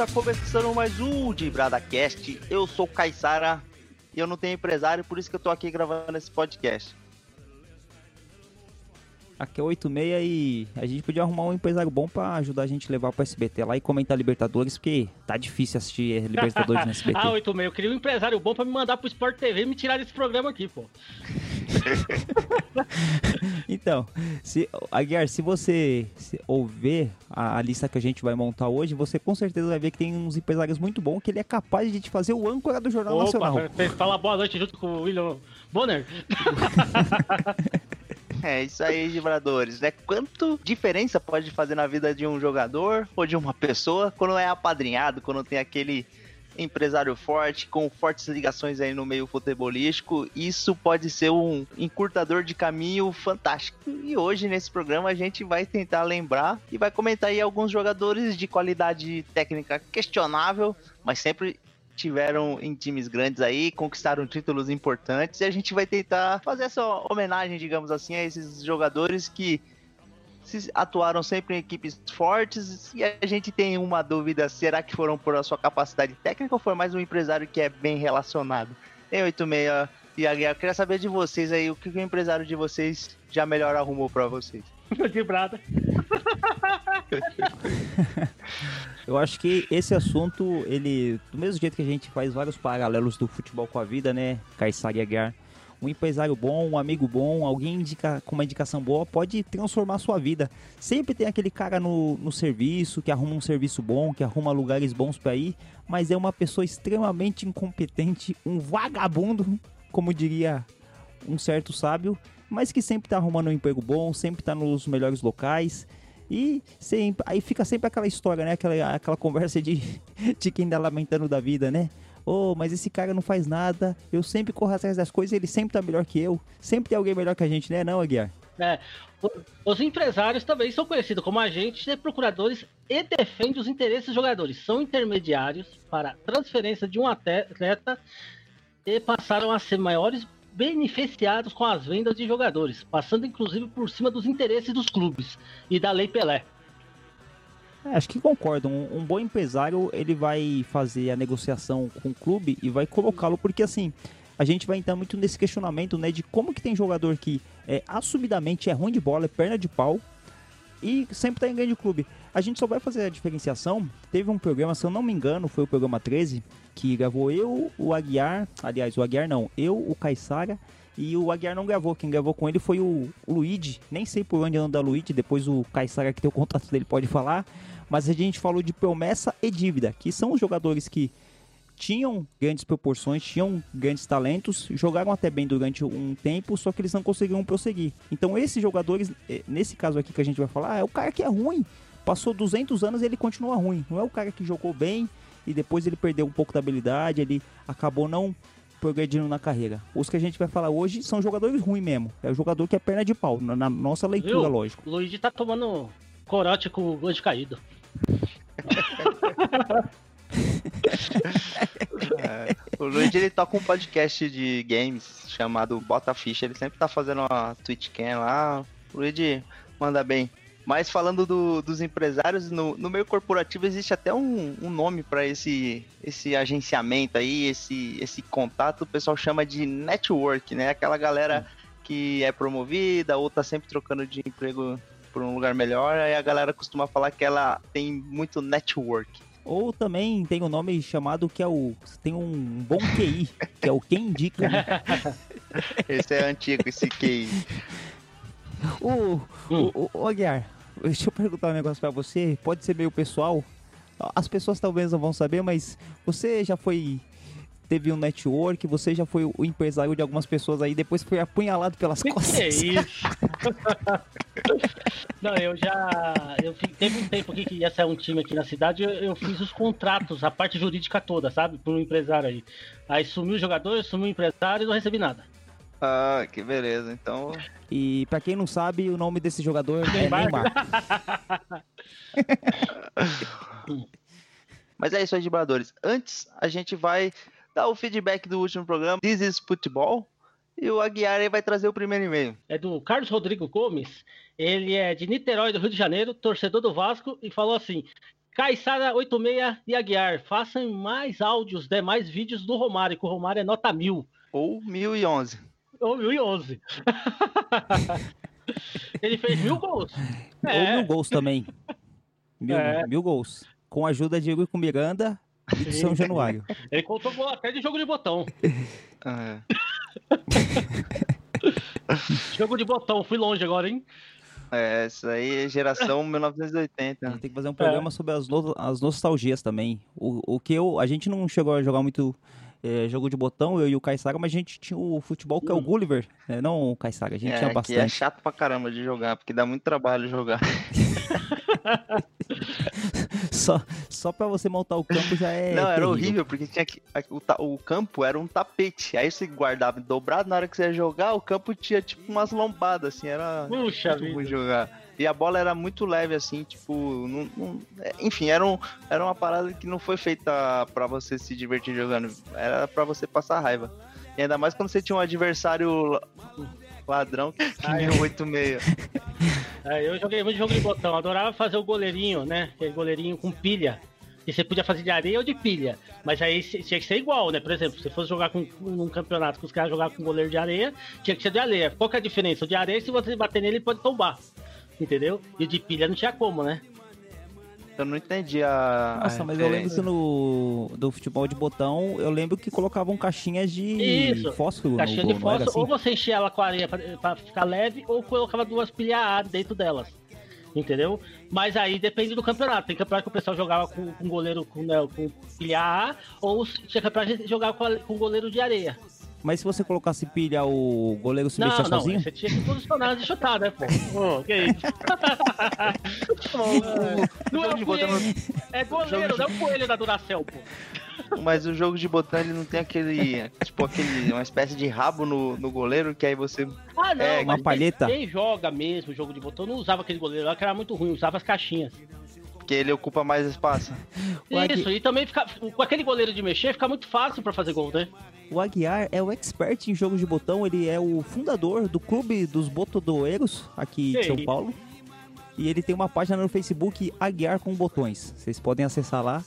Está começando mais um de BradaCast. Eu sou Caissara e eu não tenho empresário, por isso que eu tô aqui gravando esse podcast. Aqui é 86 e a gente podia arrumar um empresário bom pra ajudar a gente a levar pro SBT lá e comentar Libertadores, porque tá difícil assistir Libertadores no SBT. ah, 86, eu queria um empresário bom pra me mandar pro Sport TV e me tirar desse programa aqui, pô. então, se, Aguiar, se você se ouvir a, a, lista que a gente vai montar hoje, você com certeza vai ver que tem uns empresários muito bons que ele é capaz de te fazer o âncora do Jornal Opa, Nacional. Fala boa noite junto com o William Bonner. É isso aí, vibradores, né? Quanto diferença pode fazer na vida de um jogador ou de uma pessoa quando é apadrinhado, quando tem aquele empresário forte, com fortes ligações aí no meio futebolístico, isso pode ser um encurtador de caminho fantástico. E hoje nesse programa a gente vai tentar lembrar e vai comentar aí alguns jogadores de qualidade técnica questionável, mas sempre tiveram em times grandes aí, conquistaram títulos importantes, e a gente vai tentar fazer essa homenagem, digamos assim, a esses jogadores que atuaram sempre em equipes fortes e a gente tem uma dúvida, será que foram por a sua capacidade técnica ou foi mais um empresário que é bem relacionado? Em 86 e a eu queria saber de vocês aí, o que o empresário de vocês já melhor arrumou para vocês? De brada. Eu acho que esse assunto, ele, do mesmo jeito que a gente faz vários paralelos do futebol com a vida, né, Kaysar e Aguiar, um empresário bom, um amigo bom, alguém indica, com uma indicação boa pode transformar sua vida. Sempre tem aquele cara no, no serviço que arruma um serviço bom, que arruma lugares bons para ir, mas é uma pessoa extremamente incompetente, um vagabundo, como diria um certo sábio, mas que sempre tá arrumando um emprego bom, sempre tá nos melhores locais e sempre, aí fica sempre aquela história, né? Aquela, aquela conversa de, de quem tá lamentando da vida, né? Oh, mas esse cara não faz nada, eu sempre corro atrás das coisas, ele sempre tá melhor que eu. Sempre tem alguém melhor que a gente, né, não, Aguiar? É, os empresários também são conhecidos como agentes e procuradores e defendem os interesses dos jogadores. São intermediários para transferência de um atleta e passaram a ser maiores beneficiados com as vendas de jogadores, passando inclusive por cima dos interesses dos clubes e da Lei Pelé. É, acho que concordo. Um, um, bom empresário ele vai fazer a negociação com o clube e vai colocá-lo porque assim a gente vai entrar muito nesse questionamento, né, de como que tem jogador que é, assumidamente é ruim de bola, é perna de pau e sempre está em grande clube. A gente só vai fazer a diferenciação. Teve um programa, se eu não me engano, foi o programa 13, que gravou eu, o Aguiar, aliás, o Aguiar não, eu, o Caissara e o Aguiar não gravou. Quem gravou com ele foi o, o Luigi. Nem sei por onde anda o Luigi, depois o Caissara que tem o contato dele pode falar. Mas a gente falou de promessa e dívida, que são os jogadores que tinham grandes proporções, tinham grandes talentos, jogaram até bem durante um tempo, só que eles não conseguiram prosseguir. Então esses jogadores, eh, nesse caso aqui que a gente vai falar, é o cara que é ruim, passou 200 anos e ele continua ruim. Não é o cara que jogou bem e depois ele perdeu um pouco da habilidade, ele acabou não progredindo na carreira. Os que a gente vai falar hoje são jogadores ruins mesmo. É o jogador que é perna de pau, na nossa leitura, Viu? lógico. O Luigi tá tomando corote com o de caído. é, o Luigi ele toca um podcast de games chamado Bota Ficha. Ele sempre tá fazendo uma Twitch Cam lá. O Luigi manda bem. Mas falando do, dos empresários, no, no, meio corporativo existe até um, um nome para esse, esse agenciamento aí, esse, esse contato, o pessoal chama de network, né? Aquela galera que é promovida ou tá sempre trocando de emprego por um lugar melhor, aí a galera costuma falar que ela tem muito network. Ou também tem um nome chamado que é o. Tem um bom QI, que é o quem indica. Né? esse é antigo, esse QI. O, hum. o, o, Aguiar, deixa eu perguntar um negócio pra você. Pode ser meio pessoal. As pessoas talvez não vão saber, mas você já foi teve um network, você já foi o empresário de algumas pessoas aí, depois foi apunhalado pelas que costas. Que é isso? Não, eu já. Eu teve um tempo aqui que ia sair um time aqui na cidade, eu, eu, fiz os contratos, a parte jurídica toda, sabe? Por um empresário aí. Aí sumiu o jogador, sumiu o empresário e não recebi nada. Ah, que beleza. Então. E para quem não sabe, o nome desse jogador é Neymar. Mas é isso aí, vibradores. Antes, a gente vai dar o feedback do último programa, This is Football. E o Aguiar aí vai trazer o primeiro e-mail. É do Carlos Rodrigo Gomes. Ele é de Niterói, do Rio de Janeiro, torcedor do Vasco, e falou assim: Caissara 86 e Aguiar, façam mais áudios, né, mais vídeos do Romário, que o Romário é nota mil. Ou 1011. Ou 1011. Ele fez mil gols. Ou É. mil gols também. Mil, É. mil gols. Com a ajuda de Igor Miranda e de São Januário. Ele contou gol até de jogo de botão. É. Jogo de botão, fui longe agora, hein? É, isso aí é geração A 1980. gente tem que fazer um programa sobre as, no- as nostalgias também. O, o que eu. A gente não chegou a jogar muito eh, jogo de botão, eu e o Caissara, mas a gente tinha o futebol que é o Hum. Gulliver, né? não o Caissara. A gente É, tinha que é bastante. chato pra caramba de jogar, porque dá muito trabalho jogar. Só, só pra você montar o campo já é. não, era terrível. horrível, porque tinha que. O, o campo era um tapete. Aí você guardava dobrado, na hora que você ia jogar, o campo tinha tipo umas lombadas, assim, era. Puxa muito ruim vida. jogar. E a bola era muito leve, assim, tipo. não- não- é, enfim, era, um, era uma parada que não foi feita pra você se divertir jogando. Era pra você passar raiva. E ainda mais quando você tinha um adversário la- ladrão que tinha um 8-6. É, eu joguei muito jogo de botão, adorava fazer o goleirinho, né? Aquele goleirinho com pilha. E você podia fazer de areia ou de pilha. Mas aí tinha que ser igual, né? Por exemplo, se você fosse jogar com, num campeonato que os caras jogavam com goleiro de areia, tinha que ser de areia. Qual que é a diferença? O de areia, se você bater nele, ele pode tombar. Entendeu? E o de pilha não tinha como, né? Eu não entendi a. a Nossa, mas eu lembro referência. que no do futebol de botão, eu lembro que colocavam caixinhas de Isso, fósforo Caixinha no de fósforo, assim? ou você enchia ela com areia pra, pra ficar leve, ou colocava duas pilhas A dentro delas. Entendeu? Mas aí depende do campeonato. Tem campeonato que o pessoal jogava com, com goleiro com, né, com pilha A, ou tinha campeonato que jogava com, a- com goleiro de areia. Mas se você colocasse pilha, o goleiro se Não, mexia não, sozinho? você tinha que posicionar de chutar, né, pô? Ô, que isso? não é jogo o de botão coelho, é goleiro, não é o coelho da Duracell, pô. Mas o jogo de botão ele não tem aquele. Tipo, aquele. Uma espécie de rabo no, no goleiro que aí você. Ah, não, É, uma quem- palheta. Quem joga mesmo jogo de botão não usava aquele goleiro lá, que era muito ruim, usava as caixinhas. Porque ele ocupa mais espaço. O Isso, e também fica, com aquele goleiro de mexer, fica muito fácil pra fazer gol, né? O Aguiar é o expert em jogos de botão, ele é o fundador do Clube dos Botodoeiros aqui de Ei. São Paulo. E ele tem uma página no Facebook Aguiar com Botões. Vocês podem acessar lá.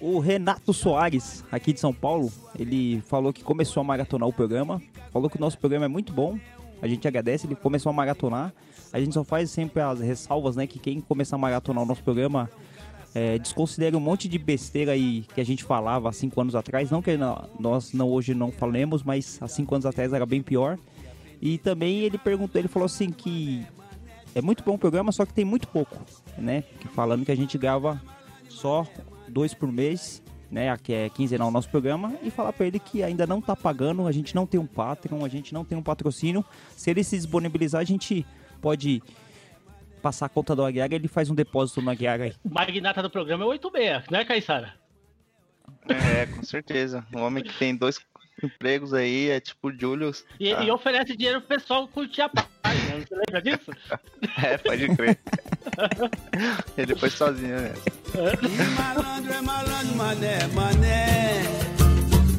O Renato Soares, aqui de São Paulo, ele falou que começou a maratonar o programa. Falou que o nosso programa é muito bom. A gente agradece, ele começou a maratonar. A gente só faz sempre as ressalvas, né? Que quem começar a maratonar o nosso programa é, desconsidera um monte de besteira aí que a gente falava há cinco anos atrás. Não que nó- nós não, hoje não falemos, mas há cinco anos atrás era bem pior. E também ele perguntou, ele falou assim que é muito bom o programa, só que tem muito pouco, né? Que falando que a gente grava só dois por mês, né? Aqui é quinzenal o nosso programa. E falar pra ele que ainda não tá pagando, a gente não tem um Patreon, a gente não tem um patrocínio. Se ele se disponibilizar, a gente pode passar a conta do Aguiar e ele faz um depósito no Aguiar aí. O magnata do programa é 86, né, Caissara? É, com certeza. Um homem que tem dois empregos aí é tipo o Julius. E, Ah. e oferece dinheiro pro pessoal curtir a página, você lembra disso? É, pode crer. ele foi sozinho, né? Malandro é malandro, mané, mané.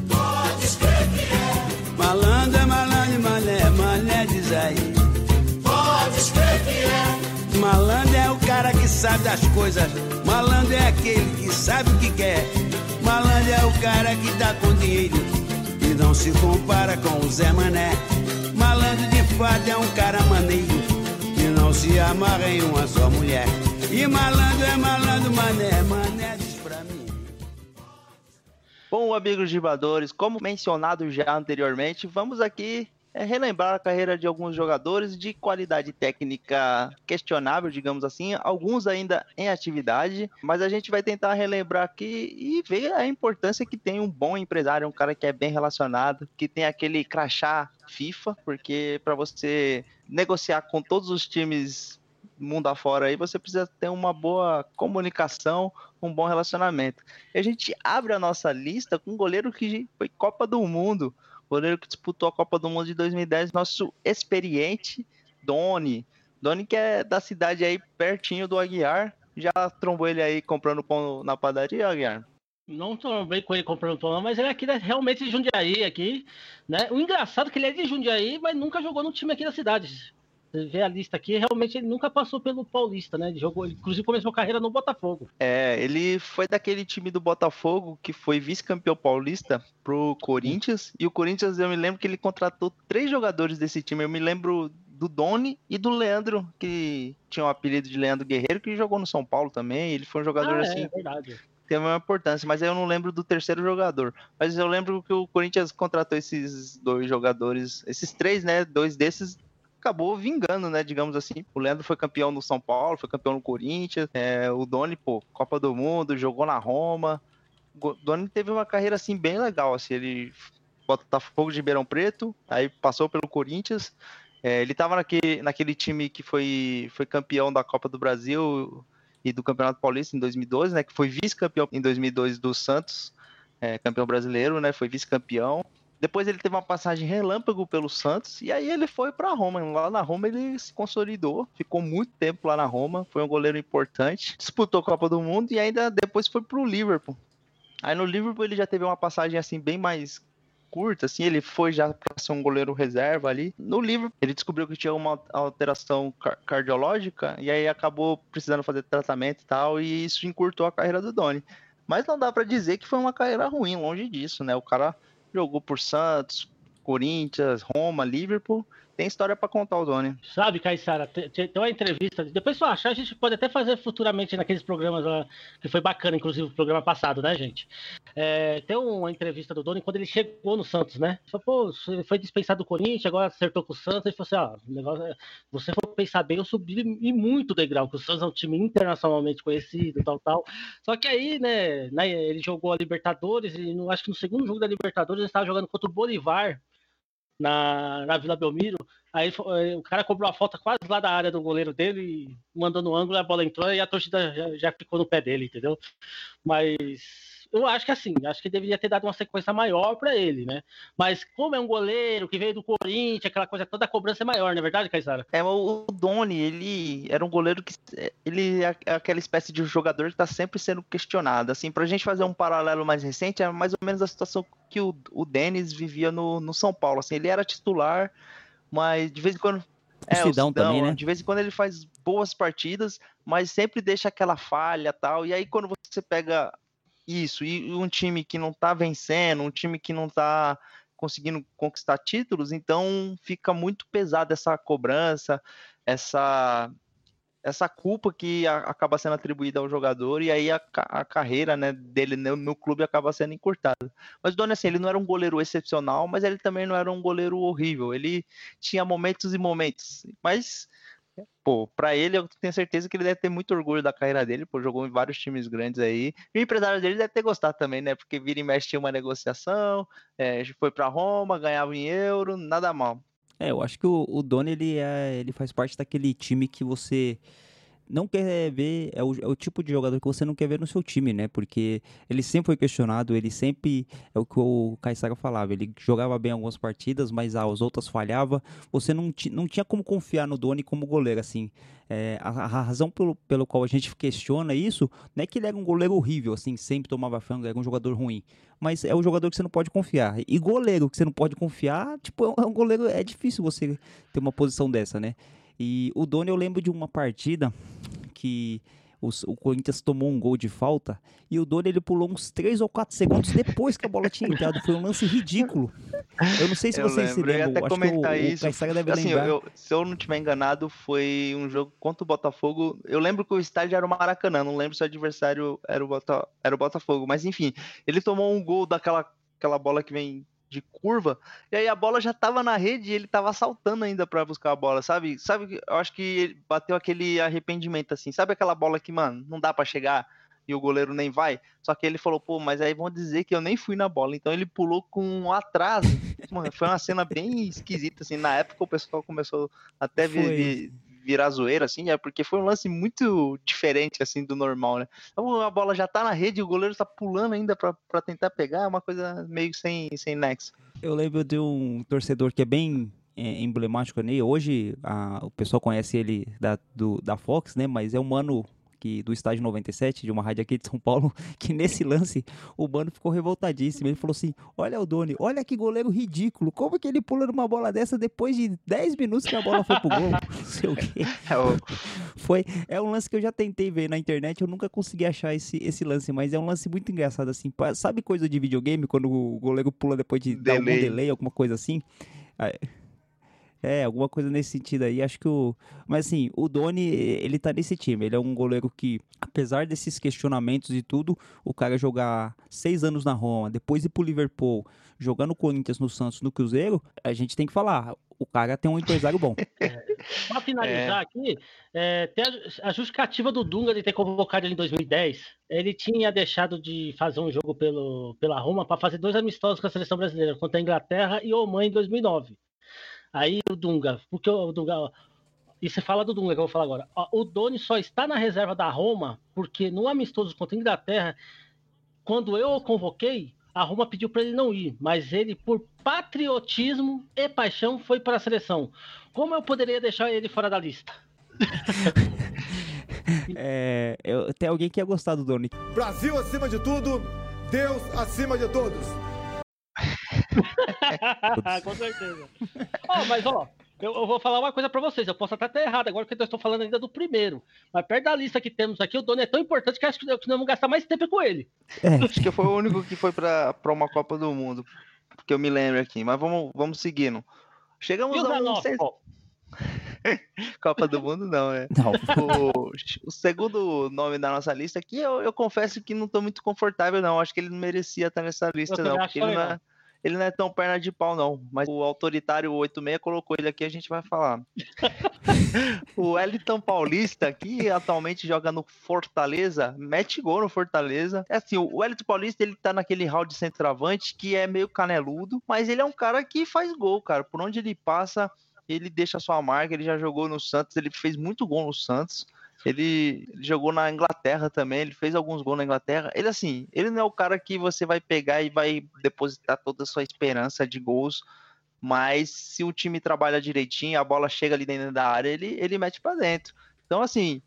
Pode escrever é. Malandro é malandro, mané, mané, diz aí. Pode escrever que é. Malandro é o cara que sabe das coisas. Malandro é aquele que sabe o que quer. Malandro é o cara que tá com dinheiro e não se compara com o Zé Mané. Malandro de fato é um cara maneiro que não se amarra em uma só mulher. E malandro é malandro, mané, mané, diz pra mim. Bom, amigos gibadores, como mencionado já anteriormente, vamos aqui é, relembrar a carreira de alguns jogadores de qualidade técnica questionável, digamos assim, alguns ainda em atividade, mas a gente vai tentar relembrar aqui e ver a importância que tem um bom empresário, um cara que é bem relacionado, que tem aquele crachá FIFA, porque para você negociar com todos os times mundo afora aí, você precisa ter uma boa comunicação, um bom relacionamento. E a gente abre a nossa lista com um goleiro que foi Copa do Mundo, goleiro que disputou a Copa do Mundo de 2010, nosso experiente Doni. Doni que é da cidade aí pertinho do Aguiar. Já trombou ele aí comprando pão na padaria, Aguiar? Não bem com ele comprando pão, mas ele é aqui né, realmente de Jundiaí aqui, né? O engraçado é que ele é de Jundiaí, mas nunca jogou no time aqui da cidade. Vê a lista aqui, realmente ele nunca passou pelo Paulista, né? Ele jogou, ele, inclusive começou a carreira no Botafogo. É, ele foi daquele time do Botafogo que foi vice-campeão paulista pro Corinthians. E o Corinthians, eu me lembro que ele contratou três jogadores desse time. Eu me lembro do Doni e do Leandro, que tinha o apelido de Leandro Guerreiro, que jogou no São Paulo também. Ele foi um jogador ah, assim. É verdade tem a mesma importância, mas eu não lembro do terceiro jogador. Mas eu lembro que o Corinthians contratou esses dois jogadores, esses três, né? Dois desses acabou vingando, né? Digamos assim. O Leandro foi campeão no São Paulo, foi campeão no Corinthians. É, o Doni, pô, Copa do Mundo, jogou na Roma. O Doni teve uma carreira assim bem legal, assim. Ele Botafogo de Ribeirão Preto, aí passou pelo Corinthians. É, ele estava naquele, naquele time que foi, foi campeão da Copa do Brasil e do Campeonato Paulista em 2012, né? Que foi vice-campeão em 2002 do Santos, é, campeão brasileiro, né? Foi vice-campeão. Depois ele teve uma passagem relâmpago pelo Santos e aí ele foi para Roma. Lá na Roma ele se consolidou, ficou muito tempo lá na Roma, foi um goleiro importante, disputou a Copa do Mundo e ainda depois foi pro Liverpool. Aí no Liverpool ele já teve uma passagem assim bem mais curta, assim, ele foi já para ser um goleiro reserva ali. No Liverpool ele descobriu que tinha uma alteração car cardiológica e aí acabou precisando fazer tratamento e tal e isso encurtou a carreira do Doni. Mas não dá para dizer que foi uma carreira ruim, longe disso, né? O cara jogou por Santos, Corinthians, Roma, Liverpool tem história para contar o Doni. Sabe, Caissara, tem, uma entrevista. Depois, se eu achar, a gente pode até fazer futuramente naqueles programas lá, que foi bacana, inclusive o programa passado, né, gente? É, tem uma entrevista do Doni quando ele chegou no Santos, né? Ele falou, pô, foi dispensado do Corinthians, agora acertou com o Santos. Ele falou assim: ó, o negócio é, você for pensar bem, eu subi e muito degrau, que o Santos é um time internacionalmente conhecido, tal, tal. Só que aí, né, né ele jogou a Libertadores e no, acho que no segundo jogo da Libertadores ele estava jogando contra o Bolivar na, na Vila Belmiro. Aí eh, o cara cobrou a falta quase lá da área do goleiro dele, mandou no ângulo, a bola entrou e a torcida já, já ficou no pé dele, entendeu? Mas eu acho que assim, acho que deveria ter dado uma sequência maior para ele, né? Mas como é um goleiro que veio do Corinthians, aquela coisa toda, a cobrança é maior, não é verdade, Caissara? É, o Doni, ele era um goleiro que ele é aquela espécie de jogador que tá sempre sendo questionado. Assim, pra gente fazer um paralelo mais recente, é mais ou menos a situação que o, o Denis vivia no, no São Paulo. Assim, ele era titular, mas de vez em quando é, o Sidão, também, né? De vez em quando ele faz boas partidas, mas sempre deixa aquela falha tal. E aí, quando você pega isso, e um time que não tá vencendo, um time que não tá conseguindo conquistar títulos, então fica muito pesada essa cobrança, essa essa culpa que a, acaba sendo atribuída ao jogador e aí a, a carreira né, dele no, no, clube acaba sendo encurtada. Mas o Doni, assim, ele não era um goleiro excepcional, mas ele também não era um goleiro horrível. Ele tinha momentos e momentos, mas pô, pra ele eu tenho certeza que ele deve ter muito orgulho da carreira dele, pô, jogou em vários times grandes aí. E o empresário dele deve ter gostado também, né? Porque vira e mexe tinha uma negociação, é, foi para Roma, ganhava em euro, nada mal. É, eu acho que o, o Doni, ele, é, ele faz parte daquele time que você não quer ver, é o, é o, tipo de jogador que você não quer ver no seu time, né? Porque ele sempre foi questionado, ele sempre, é o que o Caissara falava, ele jogava bem algumas partidas, mas as outras falhava. Você não, não tinha como confiar no Doni como goleiro, assim. É, a, a, razão pelo, pelo qual a gente questiona isso não é que ele era um goleiro horrível, assim, sempre tomava frango, era um jogador ruim. Mas é o jogador que você não pode confiar. E goleiro que você não pode confiar, tipo, é um goleiro, é difícil você ter uma posição dessa, né? E o Doni, eu lembro de uma partida que os, o Corinthians tomou um gol de falta e o Doni ele pulou uns 3 ou 4 segundos depois que a bola tinha entrado. Foi um lance ridículo. Eu não sei se eu vocês lembro. se lembram. Eu ia até comentar o, isso. O deve assim, lembrar. Eu, se eu não estiver enganado, foi um jogo contra o Botafogo. Eu lembro que o estádio era o Maracanã. Não lembro se o adversário era o, Bota, era o Botafogo. Mas enfim, ele tomou um gol daquela aquela bola que vem de curva, e aí a bola já tava na rede e ele tava saltando ainda para buscar a bola, sabe? Sabe, eu acho que bateu aquele arrependimento assim. Sabe aquela bola que, mano, não dá para chegar e o goleiro nem vai? Só que ele falou, pô, mas aí vão dizer que eu nem fui na bola. Então ele pulou com um atraso. Mano, foi uma cena bem esquisita assim. Na época o pessoal começou até ver, virar zoeira, assim, é porque foi um lance muito diferente, assim, do normal, né? Então a bola já tá na rede, o goleiro tá pulando ainda para tentar pegar, é uma coisa meio sem, sem nexo. Eu lembro de um torcedor que é bem é, emblemático ali, hoje a, o pessoal conhece ele da, do, da Fox, né, mas é um mano que, do estádio 97, de uma rádio aqui de São Paulo, que nesse lance o Mano ficou revoltadíssimo. Ele falou assim: Olha o Doni, olha que goleiro ridículo. Como que ele pula numa bola dessa depois de 10 minutos que a bola foi pro gol? Não sei o quê. É, Foi, é um lance que eu já tentei ver na internet, eu nunca consegui achar esse, esse lance, mas é um lance muito engraçado, assim. Sabe coisa de videogame, quando o goleiro pula depois de dar algum Delay. delay, alguma coisa assim? É, alguma coisa nesse sentido aí, acho que o... Mas assim, o Doni, ele tá nesse time, ele é um goleiro que, apesar desses questionamentos e tudo, o cara jogar seis anos na Roma, depois ir pro Liverpool, jogar no Corinthians, no Santos, no Cruzeiro, a gente tem que falar, o cara tem um empresário bom. Pra finalizar aqui, é, tem a, a justificativa do Dunga de ter convocado ele em 2010. Ele tinha deixado de fazer um jogo pelo, pela Roma para fazer dois amistosos com a seleção brasileira, contra a Inglaterra e Oman em 2009. Aí o Dunga, porque o Dunga. ó, E você fala do Dunga que eu vou falar agora. Ó, O Doni só está na reserva da Roma porque no amistoso contra a Inglaterra, quando eu o convoquei, a Roma pediu para ele não ir, mas ele, por patriotismo e paixão, foi para a seleção. Como eu poderia deixar ele fora da lista? É, eu- tem alguém que ia gostar do Doni. Brasil acima de tudo, Deus acima de todos. Com certeza. Ó, mas ó, eu, eu vou falar uma coisa pra vocês. Eu posso até estar errado agora, porque eu estou falando ainda do primeiro. Mas perto da lista que temos aqui, o dono é tão importante que acho que nós vamos gastar mais tempo com ele. Acho que foi o único que foi pra, pra uma Copa do Mundo. Que eu me lembro aqui. Mas vamos, vamos seguindo. Chegamos E o a um Copa do Mundo, não, é. Não, O, o segundo nome da nossa lista aqui, eu, eu confesso que não tô muito confortável, não. Acho que ele não merecia estar nessa lista, não. Porque ele não, é, ele não é tão perna de pau, não. Mas o autoritário 86 colocou ele aqui, a gente vai falar. o Wellington Paulista, que atualmente joga no Fortaleza, mete gol no Fortaleza. É assim, o Wellington Paulista, ele tá naquele hall de centroavante que é meio caneludo, mas ele é um cara que faz gol, cara. Por onde ele passa, ele deixa sua marca, ele já jogou no Santos, ele fez muito gol no Santos. Ele, ele jogou na Inglaterra também, ele fez alguns gols na Inglaterra. Ele assim, ele não é o cara que você vai pegar e vai depositar toda a sua esperança de gols, mas se o time trabalha direitinho, a bola chega ali dentro da área, ele, ele mete pra dentro. Então assim,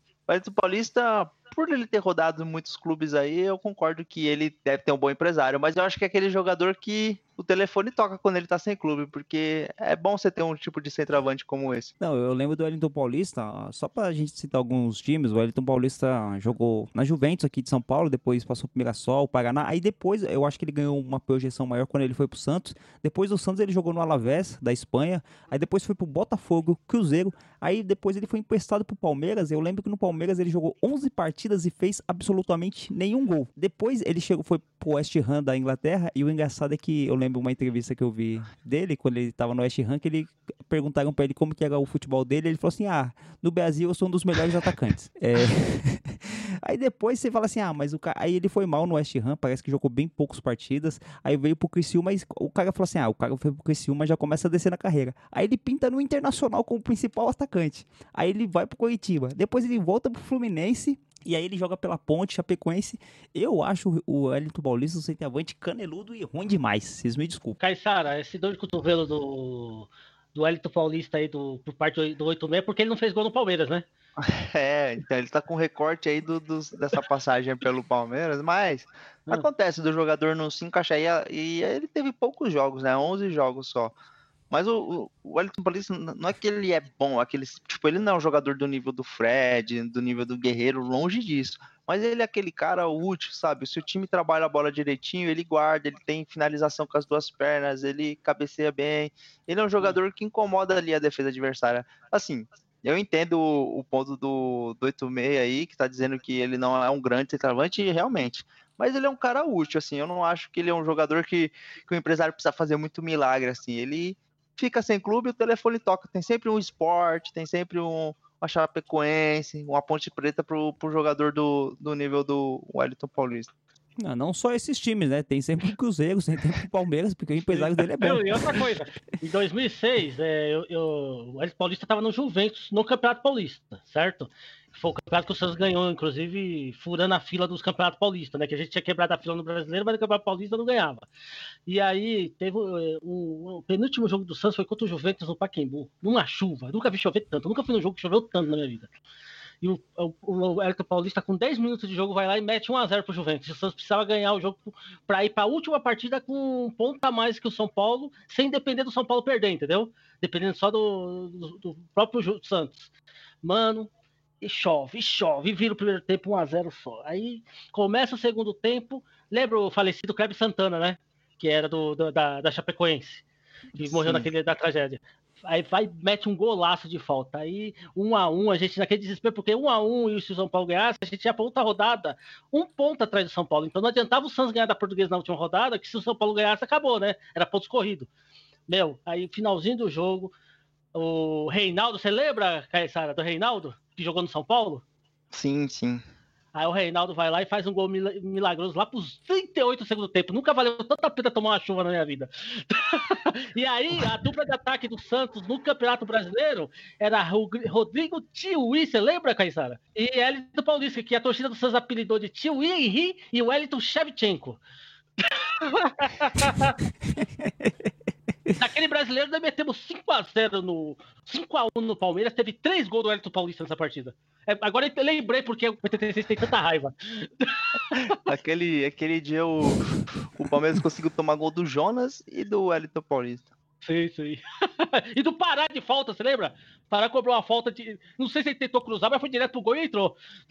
o Paulista, por ele ter rodado muitos clubes aí, eu concordo que ele deve ter um bom empresário, mas eu acho que é aquele jogador que o telefone toca quando ele tá sem clube, porque é bom você ter um tipo de centroavante como esse. Não, eu lembro do Wellington Paulista, só pra gente citar alguns times, o Wellington Paulista jogou na Juventus aqui de São Paulo, depois passou pro Mirassol, Paraná, aí depois eu acho que ele ganhou uma projeção maior quando ele foi pro Santos, depois do Santos ele jogou no Alavés, da Espanha, aí depois foi pro Botafogo, Cruzeiro, aí depois ele foi emprestado pro Palmeiras, eu lembro que no Palmeiras ele jogou 11 partidas e fez absolutamente nenhum gol. Depois ele chegou, foi pro West Ham da Inglaterra, e o engraçado é que eu lembro uma entrevista que eu vi dele, quando ele tava no West Ham, que ele perguntaram pra ele como que era o futebol dele, ele falou assim, ah, no Brasil eu sou um dos melhores atacantes. É... Aí depois você fala assim, ah, mas o cara... Aí ele foi mal no West Ham, parece que jogou bem poucas partidas, aí veio pro Criciúma, mas o cara falou assim, ah, o cara foi pro Criciúma, já começa a descer na carreira. Aí ele pinta no Internacional como principal atacante. Aí ele vai pro Curitiba, depois ele volta pro Fluminense, e aí ele joga pela Ponte, Chapecoense. Eu acho o Wellington Paulista um centroavante caneludo e ruim demais. Vocês me desculpem. Caissara, esse dor de cotovelo do, do Wellington Paulista aí do, por parte do 86 é porque ele não fez gol no Palmeiras, né? É, então ele tá com recorte aí do, dos- dessa passagem pelo Palmeiras, mas Hum. acontece do jogador não se encaixar e, e ele teve poucos jogos, né? 11 jogos só. Mas o, o- Wellington Paulista não é que ele é bom, aquele, tipo, ele não é um jogador do nível do Fred, do nível do Guerreiro, longe disso. Mas ele é aquele cara útil, sabe? Se o time trabalha a bola direitinho, ele guarda, ele tem finalização com as duas pernas, ele cabeceia bem. Ele é um jogador que incomoda ali a defesa adversária. Assim, eu entendo o, ponto do, do 86 aí, que tá dizendo que ele não é um grande centroavante, realmente. Mas ele é um cara útil, assim. Eu não acho que ele é um jogador que, que o empresário precisa fazer muito milagre, assim. Ele fica sem clube, o telefone toca. Tem sempre um esporte, tem sempre um, uma Chapecoense, uma ponte preta pro, pro jogador do, do nível do Wellington Paulista. Não, não só esses times, né? Tem sempre o Cruzeiro, tem sempre o Palmeiras, porque o empresário dele é bom. E outra coisa, em 2006, é, eu, eu, o Wellington Paulista estava no Juventus, no Campeonato Paulista, certo? Foi o campeonato que o Santos ganhou, inclusive, furando a fila dos Campeonatos Paulistas, né? Que a gente tinha quebrado a fila no Brasileiro, mas no Campeonato Paulista não ganhava. E aí, teve é, um, o penúltimo jogo do Santos foi contra o Juventus no Pacaembu, numa chuva. Nunca vi chover tanto, nunca fui num jogo que choveu tanto na minha vida. E o, o, o Paulista, com 10 minutos de jogo, vai lá e mete 1x0 pro Juventus. O Santos precisava ganhar o jogo para ir para a última partida com um ponto a mais que o São Paulo, sem depender do São Paulo perder, entendeu? Dependendo só do, do, do próprio Santos. Mano, e chove, e chove, e vira o primeiro tempo 1x0 só. Aí começa o segundo tempo. Lembra o falecido Kleber Santana, né? Que era do, do da, da Chapecoense, que Sim. morreu naquele da tragédia aí vai mete um golaço de falta. Aí, um a um, a gente naquele desespero, porque um a um e se o São Paulo ganhasse, a gente ia para outra rodada, um ponto atrás do São Paulo. Então não adiantava o Santos ganhar da Portuguesa na última rodada, que se o São Paulo ganhasse, acabou, né? Era pontos corrido. Meu, aí finalzinho do jogo, o Reinaldo, você lembra, Caissara, do Reinaldo, que jogou no São Paulo? Sim, sim. Aí o Reinaldo vai lá e faz um gol milagroso lá pros 38 segundos do tempo. Nunca valeu tanta pena tomar uma chuva na minha vida. e aí, a dupla de ataque do Santos no Campeonato Brasileiro era Rodrigo Tiuí, você lembra, Caissara? E Elito Paulista, que a torcida do Santos apelidou de Tiuí Henri e o Wellington Shevchenko. Naquele brasileiro, nós metemos 5x0 no. 5x1 no Palmeiras, teve 3 gols do Elton Paulista nessa partida. É, agora eu lembrei porque o 86 tem tanta raiva. aquele, aquele dia o, o Palmeiras conseguiu tomar gol do Jonas e do Wellington Paulista. Sim, sim. e do Pará de falta, você lembra? Pará cobrou uma falta de. Não sei se ele tentou cruzar, mas foi direto pro gol e entrou.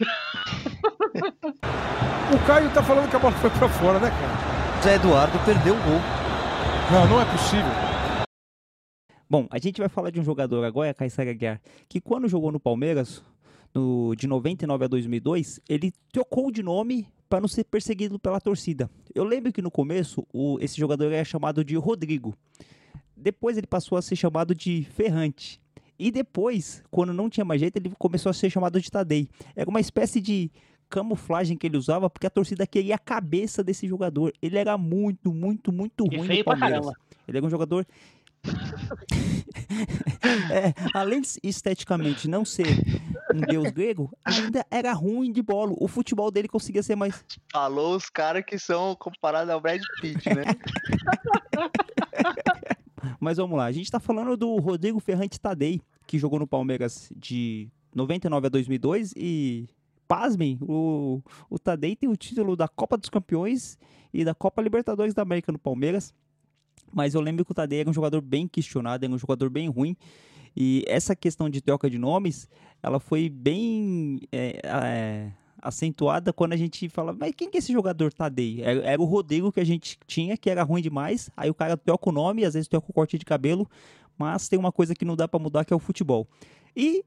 o Caio tá falando que a bola foi pra fora, né, cara? Zé Eduardo perdeu o gol. Não, não é possível. Bom, a gente vai falar de um jogador agora, Caissara Guiar, que quando jogou no Palmeiras, no, de 99 a 2002, ele trocou de nome para não ser perseguido pela torcida. Eu lembro que no começo o, esse jogador era chamado de Rodrigo. Depois ele passou a ser chamado de Ferrante. E depois, quando não tinha mais jeito, ele começou a ser chamado de Tadei. Era uma espécie de camuflagem que ele usava porque a torcida queria a cabeça desse jogador. Ele era muito, muito, muito ruim no Palmeiras. Ele era um jogador é, além de esteticamente não ser um deus grego, ainda era ruim de bola. O futebol dele conseguia ser mais. Falou os caras que são comparados ao Brad Pitt, né? Mas vamos lá, a gente tá falando do Rodrigo Ferrante Tadei, que jogou no Palmeiras de 99 a 2002 e pasmem, o, o Tadei tem o título da Copa dos Campeões e da Copa Libertadores da América no Palmeiras. Mas eu lembro que o Tadei era um jogador bem questionado, era um jogador bem ruim. E essa questão de troca de nomes, ela foi bem é, é, acentuada quando a gente fala, mas quem que é esse jogador Tadei? Era, era, o Rodrigo que a gente tinha, que era ruim demais. Aí o cara troca o nome, às vezes troca o corte de cabelo, mas tem uma coisa que não dá para mudar, que é o futebol. E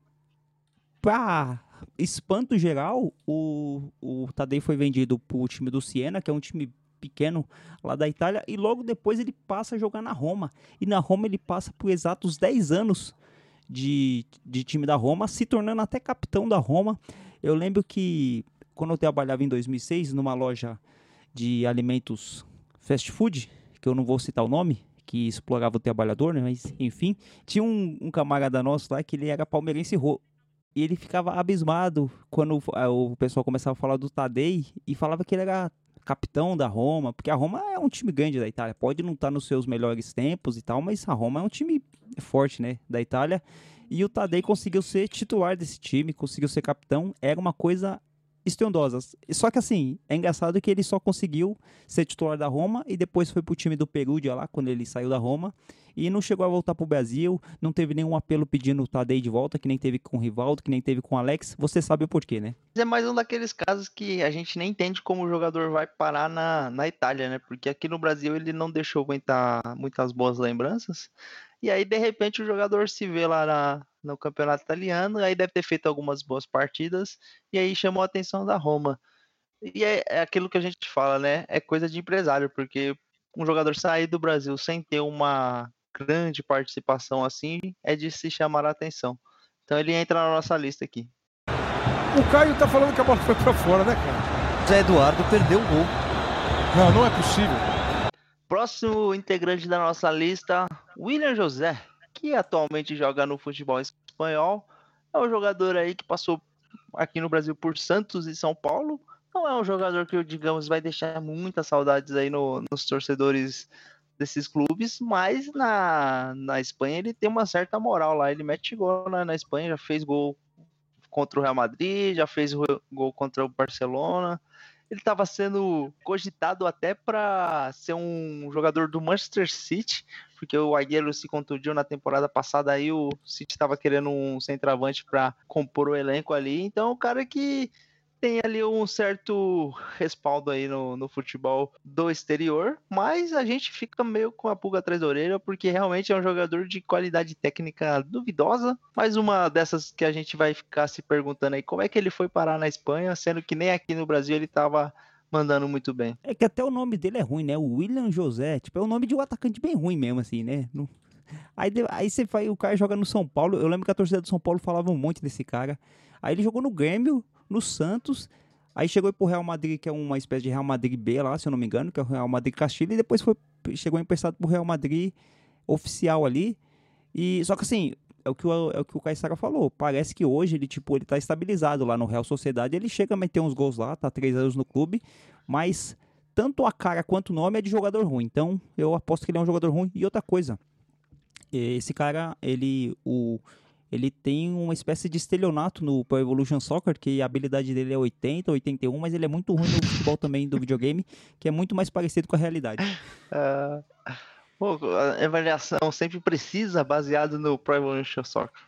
para espanto geral, o, o Tadei foi vendido para o time do Siena, que é um time pequeno lá da Itália, e logo depois ele passa a jogar na Roma. E na Roma ele passa por exatos 10 anos de, de time da Roma, se tornando até capitão da Roma. Eu lembro que quando eu trabalhava em 2006 numa loja de alimentos fast food, que eu não vou citar o nome, que explorava o trabalhador, né? mas enfim, tinha um, um camarada nosso lá que ele era palmeirense e ele ficava abismado quando o pessoal começava a falar do Tadei e falava que ele era capitão da Roma, porque a Roma é um time grande da Itália, pode não estar tá nos seus melhores tempos e tal, mas a Roma é um time forte, né, da Itália. E o Tadei conseguiu ser titular desse time, conseguiu ser capitão, era uma coisa estrondosas. Só que assim, é engraçado que ele só conseguiu ser titular da Roma e depois foi pro time do Perugia lá, quando ele saiu da Roma. E não chegou a voltar pro Brasil, não teve nenhum apelo pedindo o Tadei de volta, que nem teve com o Rivaldo, que nem teve com o Alex. Você sabe o porquê, né? É mais um daqueles casos que a gente nem entende como o jogador vai parar na, na Itália, né? Porque aqui no Brasil ele não deixou aguentar muitas boas lembranças. E aí, de repente, o jogador se vê lá na, no campeonato italiano, aí deve ter feito algumas boas partidas, e aí chamou a atenção da Roma. E é, é aquilo que a gente fala, né? É coisa de empresário, porque um jogador sair do Brasil sem ter uma grande participação assim é de se chamar a atenção. Então ele entra na nossa lista aqui. O Caio tá falando que a bola foi para fora, né, cara? Zé Eduardo perdeu o gol. Não, não é possível. Próximo integrante da nossa lista, William José que atualmente joga no futebol espanhol. É um jogador aí que passou aqui no Brasil por Santos e São Paulo. Não é um jogador que, digamos, vai deixar muitas saudades aí no, nos torcedores desses clubes, mas na, na Espanha ele tem uma certa moral lá. Ele mete gol na, Espanha, já fez gol contra o Real Madrid, já fez gol contra o Barcelona. Ele estava sendo cogitado até para ser um jogador do Manchester City, porque o Aguero se contundiu na temporada passada, aí o City estava querendo um centroavante para compor o elenco ali. Então, o cara que tem ali um certo respaldo aí no, no futebol do exterior, mas a gente fica meio com a pulga atrás da orelha, porque realmente é um jogador de qualidade técnica duvidosa. Mais uma dessas que a gente vai ficar se perguntando aí como é que ele foi parar na Espanha, sendo que nem aqui no Brasil ele estava mandando muito bem. É que até o nome dele é ruim, né? O William José, tipo, é o nome de um atacante bem ruim mesmo, assim, né? Aí, aí você vai, o cara joga no São Paulo. Eu lembro que a torcida do São Paulo falava um monte desse cara. Aí ele jogou no Grêmio, no Santos. Aí chegou pro Real Madrid, que é uma espécie de Real Madrid B lá, se eu não me engano, que é o Real Madrid Castilho, e depois foi, chegou emprestado pro Real Madrid oficial ali. E só que assim, é o que o, é o, que o Caissara falou. Parece que hoje ele, tipo, ele tá estabilizado lá no Real Sociedade. Ele chega a meter uns gols lá, tá três anos no clube, mas tanto a cara quanto o nome é de jogador ruim. Então, eu aposto que ele é um jogador ruim. E outra coisa, esse cara, ele, o, ele tem uma espécie de estelionato no Pro Evolution Soccer, que a habilidade dele é 80, 81, mas ele é muito ruim no futebol também do videogame, que é muito mais parecido com a realidade. Uh, a avaliação sempre precisa, baseado no Pro Evolution Soccer.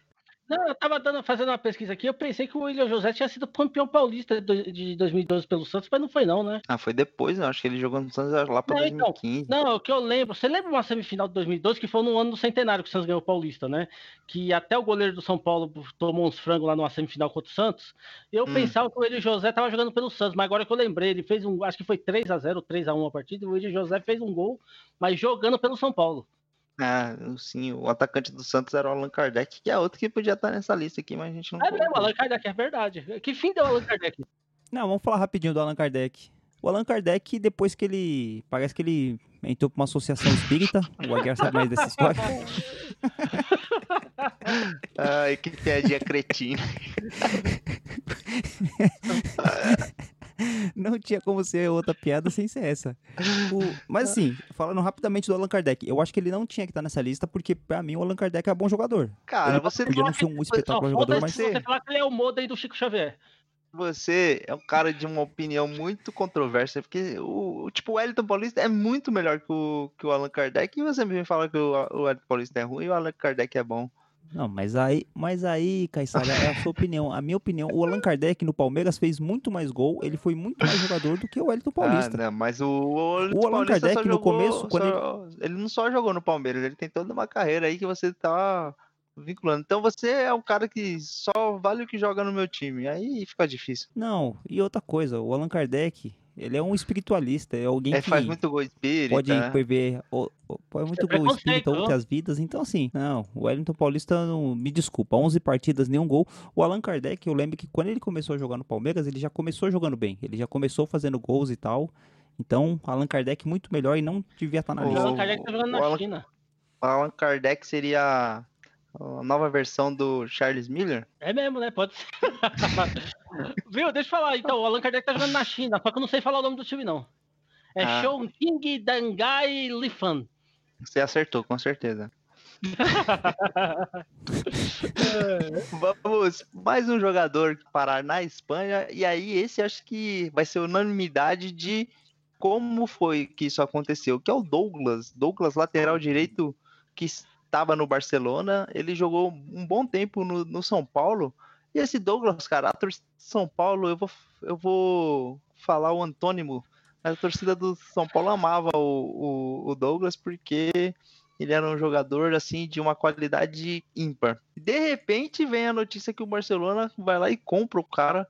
Não, eu tava dando, fazendo uma pesquisa aqui, eu pensei que o William José tinha sido campeão paulista de 2012 pelo Santos, mas não foi não, né? Ah, foi depois, eu acho que ele jogou no Santos lá pra não, 2015. Então, não, o que eu lembro, você lembra uma semifinal de 2012 que foi no ano do centenário que o Santos ganhou o paulista, né? Que até o goleiro do São Paulo tomou uns frangos lá numa semifinal contra o Santos. Eu hum. pensava que o William José tava jogando pelo Santos, mas agora que eu lembrei, ele fez um, acho que foi 3 a 0 3 a 1 a partida, e o William José fez um gol, mas jogando pelo São Paulo. Ah, sim, o atacante do Santos era o Allan Kardec, que é outro que podia estar nessa lista aqui, mas a gente não. É mesmo, Allan Kardec, é verdade. Que fim deu o Allan Kardec? Não, vamos falar rapidinho do Allan Kardec. O Allan Kardec, depois que ele. Parece que ele entrou pra uma associação espírita. O Aguiar sabe mais dessa história. Ai, que piadinha cretina. não tinha como ser outra piada sem ser essa. O... Mas assim, falando rapidamente do Allan Kardec, eu acho que ele não tinha que estar nessa lista, porque pra mim o Allan Kardec é bom jogador. Cara, ele você podia não ser um espetacular jogador, mas. Você falar que ele é o Modem do Chico Xavier. Você é um cara de uma opinião muito controversa, porque o, tipo, o Wellington Paulista é muito melhor que o, que o Allan Kardec, e você me fala que o, o Wellington Paulista é ruim e o Allan Kardec é bom. Não, mas aí, mas aí, Caissara, é a sua opinião. A minha opinião, o Allan Kardec no Palmeiras fez muito mais gol, ele foi muito mais jogador do que o Wellington Paulista. Ah, não, mas o, o, o Allan Kardec no jogou, começo, quando só, ele... ele... não só jogou no Palmeiras, ele tem toda uma carreira aí que você tá vinculando. Então você é um cara que só vale o que joga no meu time. Aí fica difícil. Não, e outra coisa, o Allan Kardec, ele é um espiritualista, é alguém é, que faz muito gol espírita. Pode né? prever, pode muito é gol espírita, outras vidas. Então, assim, não, o Wellington Paulista, não, me desculpa, 11 partidas, nenhum gol. O Allan Kardec, eu lembro que quando ele começou a jogar no Palmeiras, ele já começou jogando bem. Ele já começou fazendo gols e tal. Então, Allan Kardec muito melhor e não devia estar na lista. O Allan Kardec tá jogando na China. O Allan Kardec seria a nova versão do Charles Miller? É mesmo, né? Pode ser. Viu? Deixa eu falar. Então, o Allan Kardec tá jogando na China, só que eu não sei falar o nome do time, não. É ah. Chongqing Dangai Lifan. Você acertou, com certeza. Vamos, mais um jogador parar na Espanha, e aí esse acho que vai ser unanimidade de como foi que isso aconteceu, que é o Douglas, Douglas lateral direito que estava no Barcelona, ele jogou um bom tempo no, no São Paulo. E esse Douglas, cara, a torcida de São Paulo, eu vou, eu vou falar o antônimo. A torcida do São Paulo amava o, o, o Douglas porque ele era um jogador assim de uma qualidade ímpar. De repente vem a notícia que o Barcelona vai lá e compra o cara.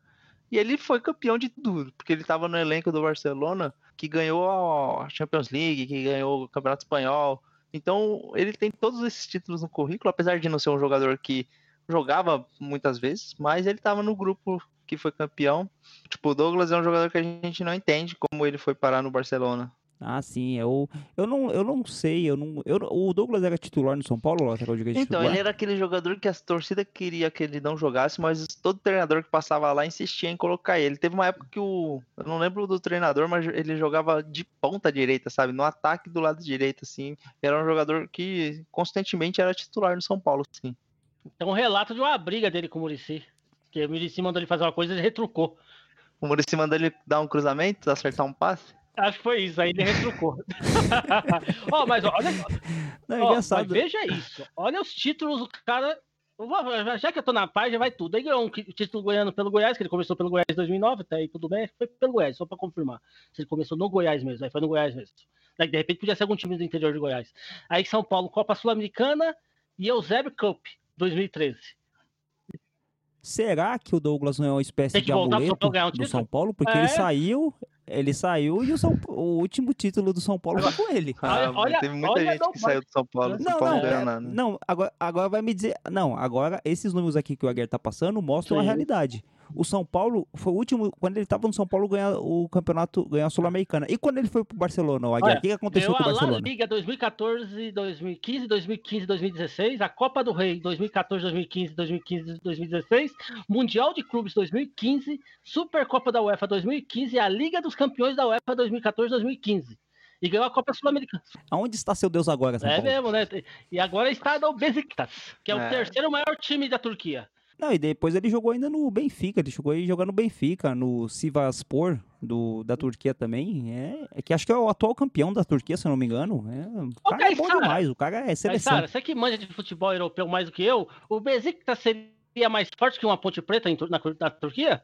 E ele foi campeão de tudo, porque ele estava no elenco do Barcelona, que ganhou a Champions League, que ganhou o Campeonato Espanhol, então, ele tem todos esses títulos no currículo, apesar de não ser um jogador que jogava muitas vezes, mas ele estava no grupo que foi campeão. Tipo, o Douglas é um jogador que a gente não entende como ele foi parar no Barcelona. Ah, sim. Eu, eu, não, eu não sei. Eu não, eu, o Douglas era titular no São Paulo? Então, titular? ele era aquele jogador que a torcida queria que ele não jogasse, mas todo treinador que passava lá insistia em colocar ele. Teve uma época que o. Eu não lembro do treinador, mas ele jogava de ponta direita, sabe? No ataque do lado direito, assim. Era um jogador que constantemente era titular no São Paulo, sim. Então, um relato de uma briga dele com o Murici. Que o Murici mandou ele fazer uma coisa e ele retrucou. O Murici mandou ele dar um cruzamento, acertar um passe. Acho que foi isso, aí ele retrucou. Ó, mas olha, Não, é engraçado. mas veja isso. Olha os títulos, o cara. Já que eu tô na página, vai tudo. Aí ganhou um título goiano pelo Goiás, que ele começou pelo Goiás em 2009, até aí tudo bem. Foi pelo Goiás, só pra confirmar. Se ele começou no Goiás mesmo, aí foi no Goiás mesmo. Daí, de repente podia ser algum time do interior de Goiás. Aí São Paulo, Copa Sul-Americana e Eusébio Cup, 2013. Será que o Douglas não é uma espécie Tem que de amuleto do? São Paulo? Porque É. ele saiu, ele saiu e o, São- o último título do São Paulo foi com ele. Olha- Ah, olha- teve muita olha gente não que saiu do São Paulo. São Não, Paulo não, não ganhou é- nada. não, agora, agora vai me dizer. Não, agora esses números aqui que o Aguirre tá passando mostram a Sim. realidade. O São Paulo foi o último, quando ele tava no São Paulo, ganhar o campeonato, ganhar a Sul-Americana. E quando ele foi pro Barcelona, o Olha, o que, que aconteceu com o a La Barcelona? Liga 2014, 2015, 2015, 2016, a Copa do Rei 2014, 2015, 2015, 2016, Mundial de Clubes 2015, Supercopa da UEFA 2015 e a Liga dos Campeões da UEFA 2014, 2015. E ganhou a Copa Sul-Americana. Aonde está seu Deus agora, São É Paulo? mesmo, né? E agora está no Besiktas, que é o É. terceiro maior time da Turquia. Não, e depois ele jogou ainda no Benfica, ele jogou aí jogando no Benfica, no Sivaspor do, da Turquia também. É, é que acho que é o atual campeão da Turquia, se eu não me engano. É, o cara é bom demais, o cara é Mas, seleção. Sara, você que manja de futebol europeu mais do que eu, o Besiktas seria mais forte que uma Ponte Preta em na, na Turquia?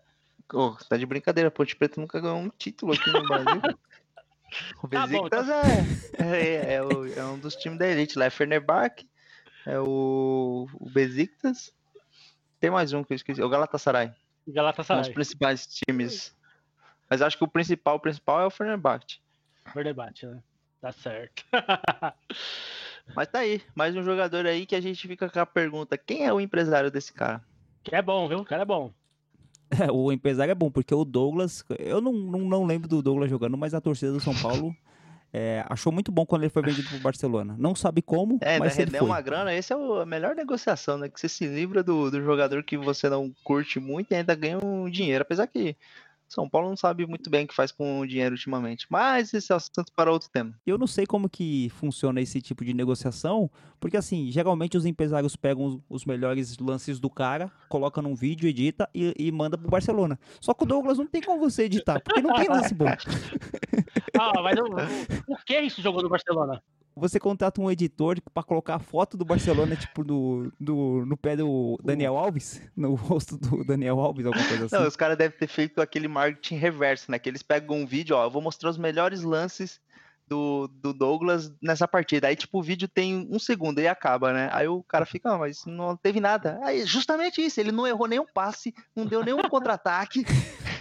Ô, você tá de brincadeira, Ponte Preta nunca ganhou um título aqui no Brasil. O Tá bom, Besiktas é, é, é o- é um dos times da elite lá, é Fenerbahçe, é o, o Besiktas, tem mais um que eu esqueci, o Galatasaray, são os Galatasaray. principais times. Mas acho que o principal, o principal é o Fenerbahçe. Verdebate, né? Tá certo. Mas tá aí, mais um jogador aí que a gente fica com a pergunta, quem é o empresário desse cara? que é bom, viu? O cara é bom. É, o empresário é bom, porque o Douglas, eu não, não, não lembro do Douglas jogando, mas a torcida do São Paulo é, achou muito bom quando ele foi vendido pro Barcelona. Não sabe como, É, né, mas ele render foi. uma grana, esse é a melhor negociação, né? Que você se livra do, do jogador que você não curte muito e ainda ganha um dinheiro. Apesar que São Paulo não sabe muito bem o que faz com o dinheiro ultimamente. Mas esse é o assunto para outro tema. Eu não sei como que funciona esse tipo de negociação, porque assim, geralmente os empresários pegam os, melhores lances do cara, coloca num vídeo, edita e, e manda pro Barcelona. Só que o Douglas não tem como você editar, porque não tem lance bom. Ah, mas o, o, o que isso jogou no Barcelona? Você contrata um editor pra colocar a foto do Barcelona, tipo, no, no, no pé do Daniel Alves, no rosto do Daniel Alves, alguma coisa assim. Não, os caras devem ter feito aquele marketing reverso, né? Que eles pegam um vídeo, ó, eu vou mostrar os melhores lances do, do Douglas nessa partida. Aí, tipo, o vídeo tem um segundo e acaba, né? Aí o cara fica, ah, mas não teve nada. Aí, justamente isso, ele não errou nenhum passe, não deu nenhum contra-ataque.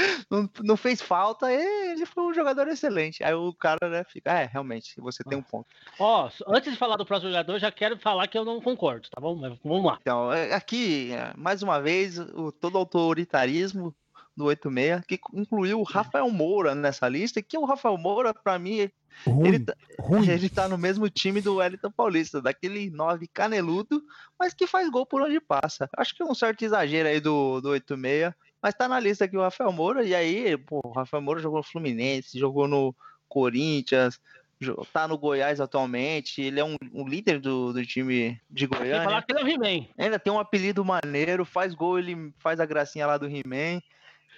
Não, não fez falta, e ele foi um jogador excelente. Aí o cara, né, fica, é, realmente, você tem um ponto. Ó, antes de falar do próximo jogador, já quero falar que eu não concordo, tá bom? Mas vamos lá. Então, é, aqui, é, mais uma vez, o todo autoritarismo do 86, que incluiu o Rafael Moura nessa lista, que o Rafael Moura, pra mim, Ruim, ele, tá- ele tá no mesmo time do Wellington Paulista, daquele 9 caneludo, mas que faz gol por onde passa. Acho que é um certo exagero aí do, do 86, mas tá na lista aqui o Rafael Moura, e aí, pô, o Rafael Moura jogou no Fluminense, jogou no Corinthians, tá no Goiás atualmente, ele é um, um líder do, do time de Goiânia. falar que ele é o He-Man. Ainda tem um apelido maneiro, faz gol, ele faz a gracinha lá do He-Man.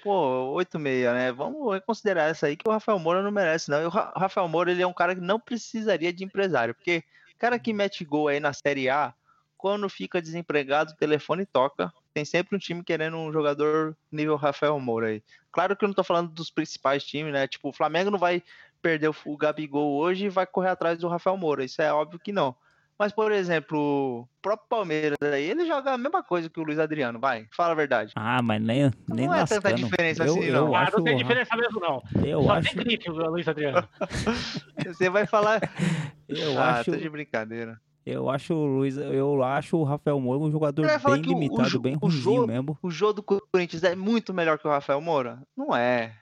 Pô, 8-6, né? Vamos considerar essa aí que o Rafael Moura não merece, não. E o Ra- Rafael Moura, ele é um cara que não precisaria de empresário, porque o cara que mete gol aí na Série A, quando fica desempregado, o telefone toca. Tem sempre um time querendo um jogador nível Rafael Moura aí. Claro que eu não tô falando dos principais times, né? Tipo, o Flamengo não vai perder o o Gabigol hoje e vai correr atrás do Rafael Moura. Isso é óbvio que não. Mas, por exemplo, o próprio Palmeiras aí, ele joga a mesma coisa que o Luiz Adriano, vai. Fala a verdade. Ah, mas nem, nem Não é tanta lascando. diferença eu, assim, eu não. Ah, não tem diferença mesmo, não. Eu Só acho, tem grife o Luiz Adriano. Você vai falar. eu ah, acho, tô de brincadeira. Eu acho o Luiz, eu acho o Rafael Moura um jogador bem o- o limitado, bem o ruimzinho Jo- mesmo. O jogo do Corinthians é muito melhor que o Rafael Moura? Não é.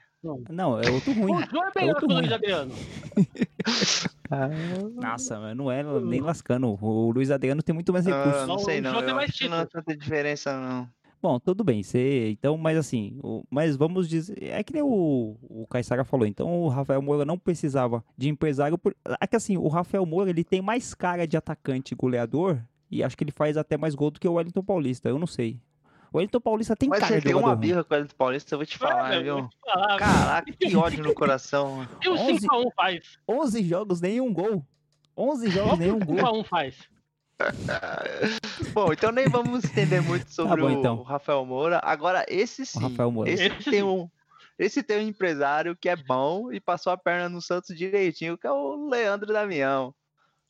Não, é outro ruim. O João é melhor que outro o Luiz ruim. Adriano. Nossa, mas não é nem lascando. O Luiz Adriano tem muito mais recursos. Ah, não O sei não. Jô tem Eu mais acho que não é tanta diferença, não. Bom, tudo bem, você, então, mas assim, o- mas vamos dizer, é que nem o, o Caissara falou, então o Rafael Moura não precisava de empresário, por, é que assim, o Rafael Moura, ele tem mais cara de atacante goleador, e acho que ele faz até mais gol do que o Wellington Paulista, eu não sei. O Wellington Paulista tem Mas cara você de tem uma birra com o Elton Paulista, eu vou te falar, É, viu? te falar, Caraca, que ódio no coração. O que o 11 5x1 faz? 11 jogos, nenhum gol. 11 jogos, nenhum o gol. 5x1 faz? Bom, então nem vamos entender muito sobre bom, o então. Rafael Moura. Agora, esse sim. Rafael Moura. Esse, Esse tem um. Esse tem um empresário que é bom e passou a perna no Santos direitinho, que é o Leandro Damião.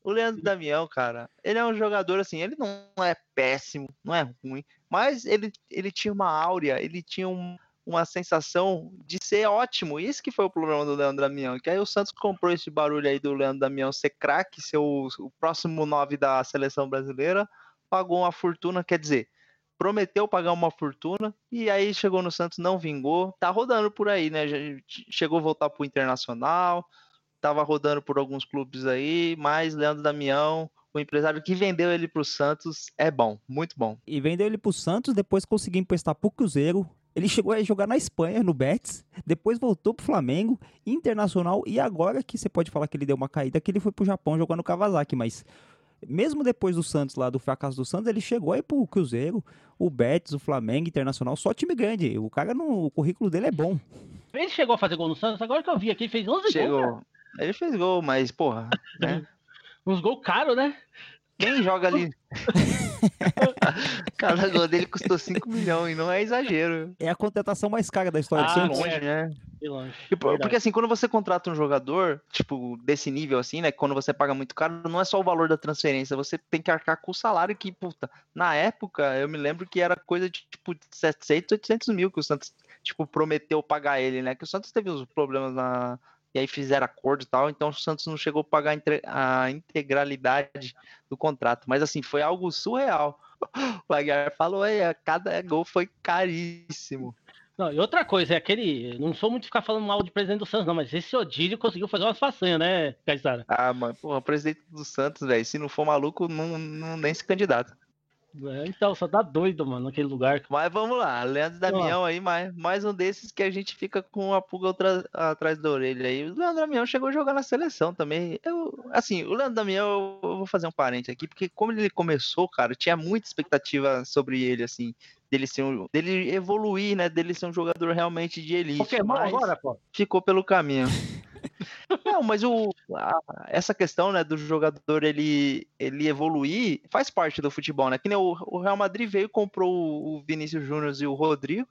O Leandro Damião, cara, ele é um jogador assim, ele não é péssimo, não é ruim, mas ele, ele tinha uma áurea, ele tinha um- uma sensação de ser ótimo. Isso que foi o problema do Leandro Damião. Que aí o Santos comprou esse barulho aí do Leandro Damião ser craque, ser o, o próximo nove da seleção brasileira, pagou uma fortuna, quer dizer, prometeu pagar uma fortuna e aí chegou no Santos, não vingou, tá rodando por aí, né? Chegou a voltar pro Internacional, tava rodando por alguns clubes aí, mas Leandro Damião, o empresário que vendeu ele pro Santos, é bom, muito bom. E vendeu ele pro Santos, depois conseguiu emprestar pro Cruzeiro. Ele chegou a jogar na Espanha, no Betis, depois voltou pro Flamengo, Internacional, e agora que você pode falar que ele deu uma caída, que ele foi pro Japão jogar no Kawasaki, mas mesmo depois do Santos lá, do fracasso do Santos, ele chegou aí pro Cruzeiro, o Betis, o Flamengo, Internacional, só time grande. O cara, no, o currículo dele é bom. Ele chegou a fazer gol no Santos, agora que eu vi aqui, ele fez 11 gols, cara. Chegou. Ele fez gol, mas, porra, né? Uns gols caros, né? Quem joga ali? Cada gol dele custou 5 milhões, e não é exagero. É a contratação mais cara da história do Ah, Santos. longe, é. né? Longe. Verdade. porque assim, quando você contrata um jogador, tipo, desse nível assim, né? Quando você paga muito caro, não é só o valor da transferência, você tem que arcar com o salário que, puta, na época, eu me lembro que era coisa de, tipo, 700, 800 mil que o Santos, tipo, prometeu pagar ele, né? Que o Santos teve uns problemas na... E aí fizeram acordo e tal, então o Santos não chegou a pagar a integralidade do contrato. Mas assim, foi algo surreal. O Aguiar falou aí, cada gol foi caríssimo. Não, e outra coisa, é aquele. Não sou muito ficar falando mal de presidente do Santos, não, mas esse Odílio conseguiu fazer umas façanhas, né, Caissara? Ah, mano, porra, o presidente do Santos, velho, se não for maluco, não, não nem se candidata. É, então, só dá doido, mano, naquele lugar. Mas vamos lá, Leandro Damião aí, mais, mais um desses que a gente fica com a pulga outra- atrás da orelha aí. O Leandro Damião chegou a jogar na seleção também. Eu, assim, o Leandro Damião, eu vou fazer um parente aqui, porque como ele começou, cara, tinha muita expectativa sobre ele, assim, dele ser um, dele evoluir, né, dele ser um jogador realmente de elite. Pokémon agora, pô. ficou pelo caminho. Não, mas o, a- essa questão, né, do jogador ele, ele evoluir faz parte do futebol, né? Que nem o, o Real Madrid veio, comprou o, o Vinícius Júnior e o Rodrigo,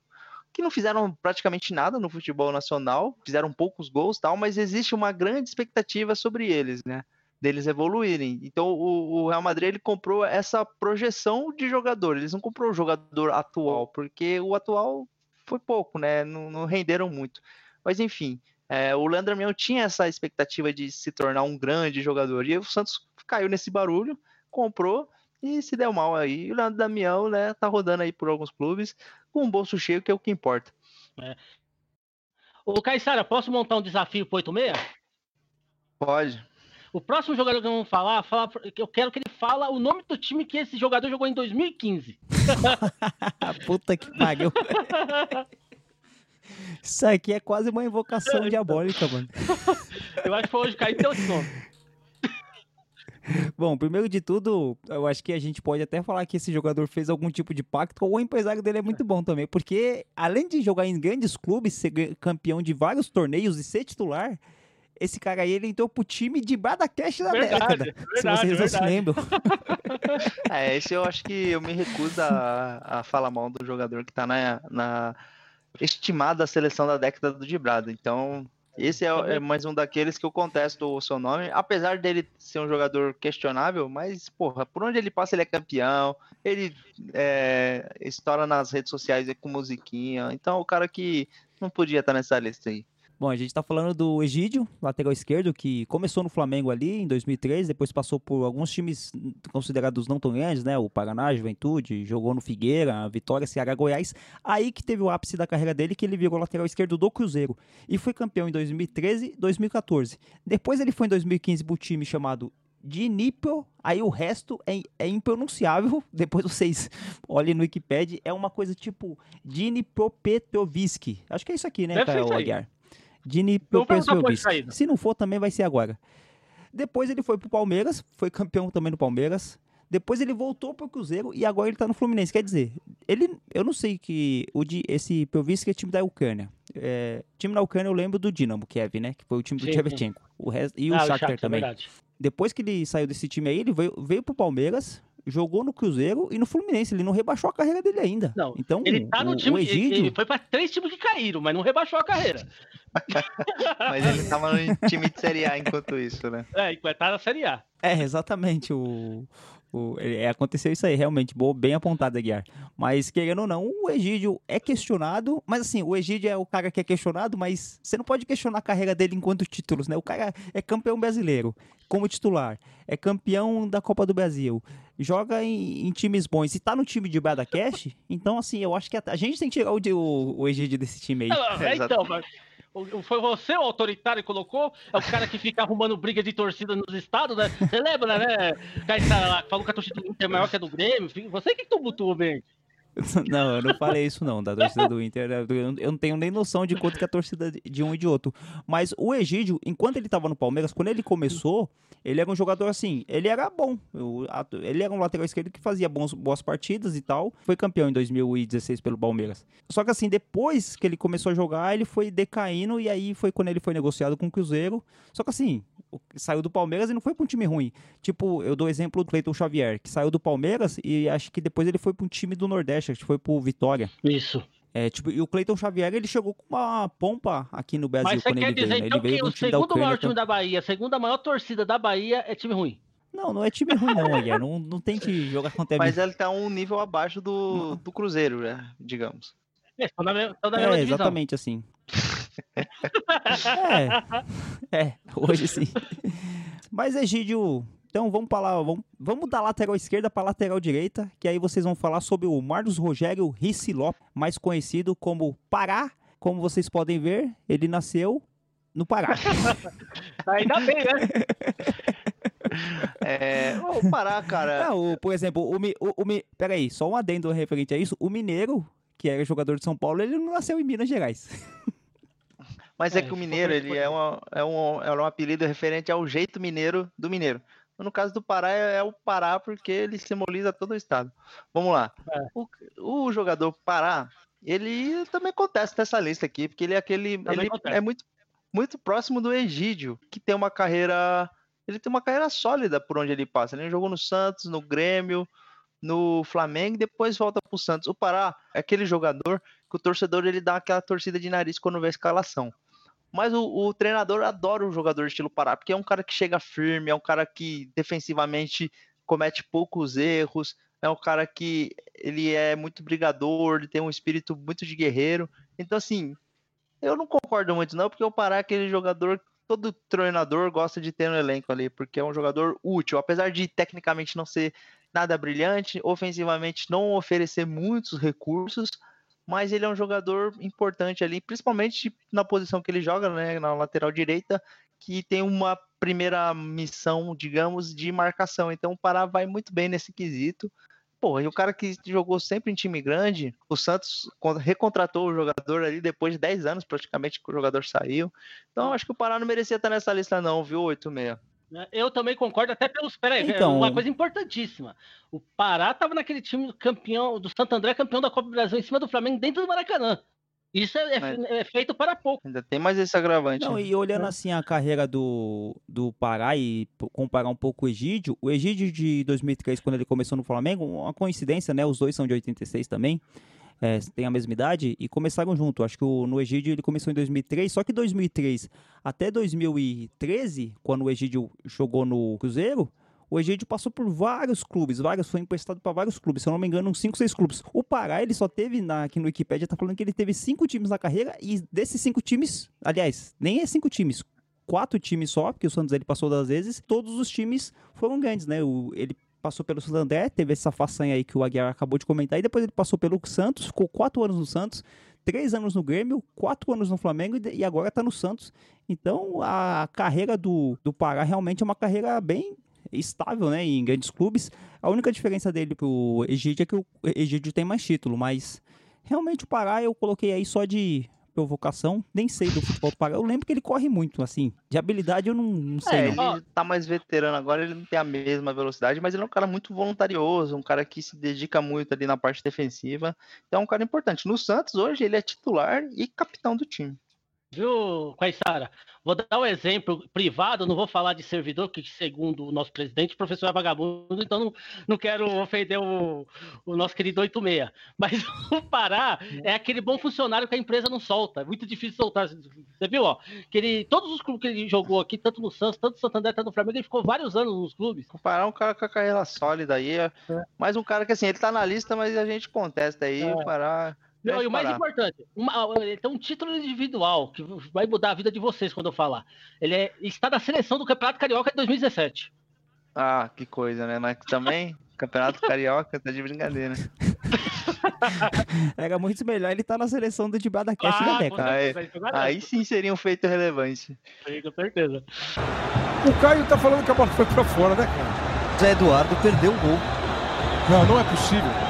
que não fizeram praticamente nada no futebol nacional, fizeram poucos gols e tal, mas existe uma grande expectativa sobre eles, né? Deles evoluírem. Então o, o Real Madrid ele comprou essa projeção de jogador, eles não comprou o jogador atual, porque o atual foi pouco, né? Não, não renderam muito. Mas enfim, é, o Leandro Damião tinha essa expectativa de se tornar um grande jogador. E o Santos caiu nesse barulho, comprou e se deu mal aí. E o Leandro Damião, né, tá rodando aí por alguns clubes com um bolso cheio, que é o que importa. Ô, Caissara, posso montar um desafio pro 86? Pode. O próximo jogador que vou falar, falar, eu quero que ele fala o nome do time que esse jogador jogou em 2015. Ah, puta que pariu. Isso aqui é quase uma invocação diabólica, mano. Eu acho que foi hoje cair teu nome. Bom, primeiro de tudo, eu acho que a gente pode até falar que esse jogador fez algum tipo de pacto, ou o empresário dele é muito bom também, porque além de jogar em grandes clubes, ser campeão de vários torneios e ser titular, esse cara aí ele entrou pro time de Badacash da Verdade, década. se verdade, vocês não se lembram. É, esse eu acho que eu me recuso a, a falar mal do jogador que tá na, na estimada seleção da década do Dibrado. Então, esse é, é mais um daqueles que eu contesto o seu nome, apesar dele ser um jogador questionável, mas, porra, por onde ele passa ele é campeão, ele é, estoura nas redes sociais com musiquinha, então o cara que não podia estar nessa lista aí. Bom, a gente tá falando do Egídio, lateral esquerdo, que começou no Flamengo ali em 2003, depois passou por alguns times considerados não tão grandes, né? O Paraná, Juventude, jogou no Figueira, Vitória, Ceará, Goiás. Aí que teve o ápice da carreira dele, que ele virou lateral esquerdo do Cruzeiro. E foi campeão em 2013 e 2014. Depois ele foi em 2015 pro time chamado Dnipro, aí o resto é, é impronunciável, depois vocês olhem no Wikipedia, é uma coisa tipo Dnipropetrovsk. Acho que é isso aqui, né, Deve Caio. Aguiar? Dnipropetrovsk. sair, né? Se não for, também vai ser agora. Depois ele foi pro Palmeiras, foi campeão também no Palmeiras. Depois ele voltou pro Cruzeiro e agora ele tá no Fluminense. Quer dizer, ele, eu não sei que o de, esse Pelvisky é time da Ucrânia. É, time da Ucrânia eu lembro do Dinamo Kiev, né? Que foi o time do Tchevchenko. O resto, e o Ah, Shakhtar Shakhtar, também. verdade. Depois que ele saiu desse time aí, ele veio, veio pro Palmeiras, jogou no Cruzeiro e no Fluminense. Ele não rebaixou a carreira dele ainda. Não, então, Ele tá no o, time. o Egídio... Ele foi pra três times que caíram, mas não rebaixou a carreira. Mas ele tava no time de Série A enquanto isso, né? É, e vai estar na Série A. É, exatamente. O, o, é, aconteceu isso aí, realmente. Boa, bem apontado, Aguiar. Mas, querendo ou não, o Egídio é questionado. Mas, assim, o Egídio é o cara que é questionado, mas você não pode questionar a carreira dele enquanto títulos, né? O cara é campeão brasileiro como titular, é campeão da Copa do Brasil, joga em, em times bons e tá no time de Brada Cash. Então, assim, eu acho que a, a gente tem que tirar o, o, o Egídio desse time aí. É, então, mas foi você o autoritário que colocou? É o cara que fica arrumando briga de torcida nos estados, né? Você lembra, né? O cara que tá lá, falou que a torcida do Inter é maior que a do Grêmio. Você que tumultuou bem. Não, eu não falei isso não, da torcida do Inter. né? Eu não tenho nem noção de quanto que é a torcida de- um e de outro. Mas o Egídio, enquanto ele tava no Palmeiras, quando ele começou, ele era um jogador assim, ele era bom. Ele era um lateral esquerdo que fazia bons, boas partidas e tal. Foi campeão em 2016 pelo Palmeiras. Só que assim, depois que ele começou a jogar, ele foi decaindo e aí foi quando ele foi negociado com o Cruzeiro. Só que assim, saiu do Palmeiras e não foi pra um time ruim. Tipo, eu dou o exemplo do Cleiton Xavier, que saiu do Palmeiras e acho que depois ele foi pra um time do Nordeste, acho que foi pro Vitória. Isso. É, tipo, e o Cleiton Xavier, ele chegou com uma pompa aqui no Brasil Mas você quer veio, dizer né? então Ele veio que o segundo Ucrânia. maior então- time da Bahia, a segunda maior torcida da Bahia é time ruim. Não, não é time ruim não, Aguiar. Não, não tente jogar contra Mas ele tá um nível abaixo do, do Cruzeiro, né? Digamos. É, Estão na, mesma- estão na mesma É, divisão. exatamente assim. é, é, hoje sim. Mas Egídio, então vamos lá, vamos, vamos da lateral esquerda para lateral direita, que aí vocês vão falar sobre o Marcos Rogério Rissilop, mais conhecido como Pará. Como vocês podem ver, ele nasceu no Pará. Ainda bem, né? É, o Pará, cara. Não, o- por exemplo, o, o, o peraí, só um adendo referente a isso. O Mineiro, que era jogador de São Paulo, ele não nasceu em Minas Gerais. Mas é, É, que o mineiro, ele é, uma, é, um, é um apelido referente ao jeito mineiro do mineiro. No caso do Pará, é, é o Pará porque ele simboliza todo o estado. Vamos lá. É. O, o jogador Pará, ele também acontece nessa lista aqui, porque ele é aquele. Também Ele acontece. é muito, muito próximo do Egídio, que tem uma carreira. Ele tem uma carreira sólida por onde ele passa. Ele jogou no Santos, no Grêmio, no Flamengo e depois volta pro Santos. O Pará é aquele jogador que o torcedor ele dá aquela torcida de nariz quando vê a escalação. Mas o, o treinador adora o jogador estilo Pará, porque é um cara que chega firme, é um cara que defensivamente comete poucos erros, é um cara que ele é muito brigador, ele tem um espírito muito de guerreiro. Então, assim, eu não concordo muito não, porque o Pará é aquele jogador que todo treinador gosta de ter no elenco ali, porque é um jogador útil, apesar de tecnicamente não ser nada brilhante, ofensivamente não oferecer muitos recursos, mas ele é um jogador importante ali, principalmente na posição que ele joga, né, na lateral direita, que tem uma primeira missão, digamos, de marcação. Então o Pará vai muito bem nesse quesito. Pô, e o cara que jogou sempre em time grande, o Santos con- recontratou o jogador ali depois de 10 anos praticamente que o jogador saiu. Então acho que o Pará não merecia estar nessa lista não, viu, 86. Né? Eu também concordo, até pelos. Peraí, Então- uma coisa importantíssima. O Pará tava naquele time campeão do Santo André, campeão da Copa do Brasil, em cima do Flamengo, dentro do Maracanã. Isso é, é- Mas- é feito para pouco. Ainda tem mais esse agravante. Não, né? e olhando assim a carreira do, do Pará e comparar um pouco o Egídio, o Egídio de 2003, quando ele começou no Flamengo, uma coincidência, né? Os dois são de 86 também, é, têm a mesma idade e começaram junto. Acho que o, no Egídio ele começou em 2003, só que 2003 até 2013, quando o Egídio jogou no Cruzeiro, o Egídio passou por vários clubes, vários, foi emprestado para vários clubes, se eu não me engano, uns 5, 6 clubes. O Pará, ele só teve, na, aqui no Wikipedia, tá falando que ele teve cinco times na carreira, e desses cinco times, aliás, nem é cinco times, quatro times só, porque o Santos ele passou das vezes, todos os times foram grandes, né? O, ele passou pelo Santo André, teve essa façanha aí que o Aguiar acabou de comentar, e depois ele passou pelo Santos, ficou quatro anos no Santos, três anos no Grêmio, quatro anos no Flamengo e, agora tá no Santos. Então a carreira do, do Pará realmente é uma carreira bem estável, né, em grandes clubes. A única diferença dele pro Egídio é que o Egídio tem mais título, mas realmente o Pará eu coloquei aí só de provocação. Nem sei do futebol do Pará. Eu lembro que ele corre muito, assim. De habilidade eu não, não sei. É, não. ele tá mais veterano agora, ele não tem a mesma velocidade, mas ele é um cara muito voluntarioso, um cara que se dedica muito ali na parte defensiva. Então é um cara importante. No Santos, hoje, ele é titular e capitão do time. Viu, Caissara? Vou dar um exemplo privado, não vou falar de servidor, que segundo o nosso presidente, o professor é vagabundo, então não, não quero ofender o, o nosso querido 86. Mas o Pará é aquele bom funcionário que a empresa não solta. É muito difícil soltar. Você viu, ó? Que ele, todos os clubes que ele jogou aqui, tanto no Santos, tanto no Santander, tanto no Flamengo, ele ficou vários anos nos clubes. O Pará é um cara com a carreira sólida aí. É. Mais um cara que assim, ele tá na lista, mas a gente contesta aí. É. O Pará. Não, e o mais importante, uma, ele tem um título individual que vai mudar a vida de vocês quando eu falar. Ele é- está na seleção do Campeonato Carioca de 2017. Ah, que coisa, né? Mas também, Campeonato Carioca tá de brincadeira. Era muito melhor ele estar na seleção do Cast da década. Aí- certeza, isso eu garanto, Aí sim seria um feito relevante. com certeza. O Caio tá falando que a bola foi pra fora, né, cara? Zé Eduardo perdeu o gol. Não, não é possível.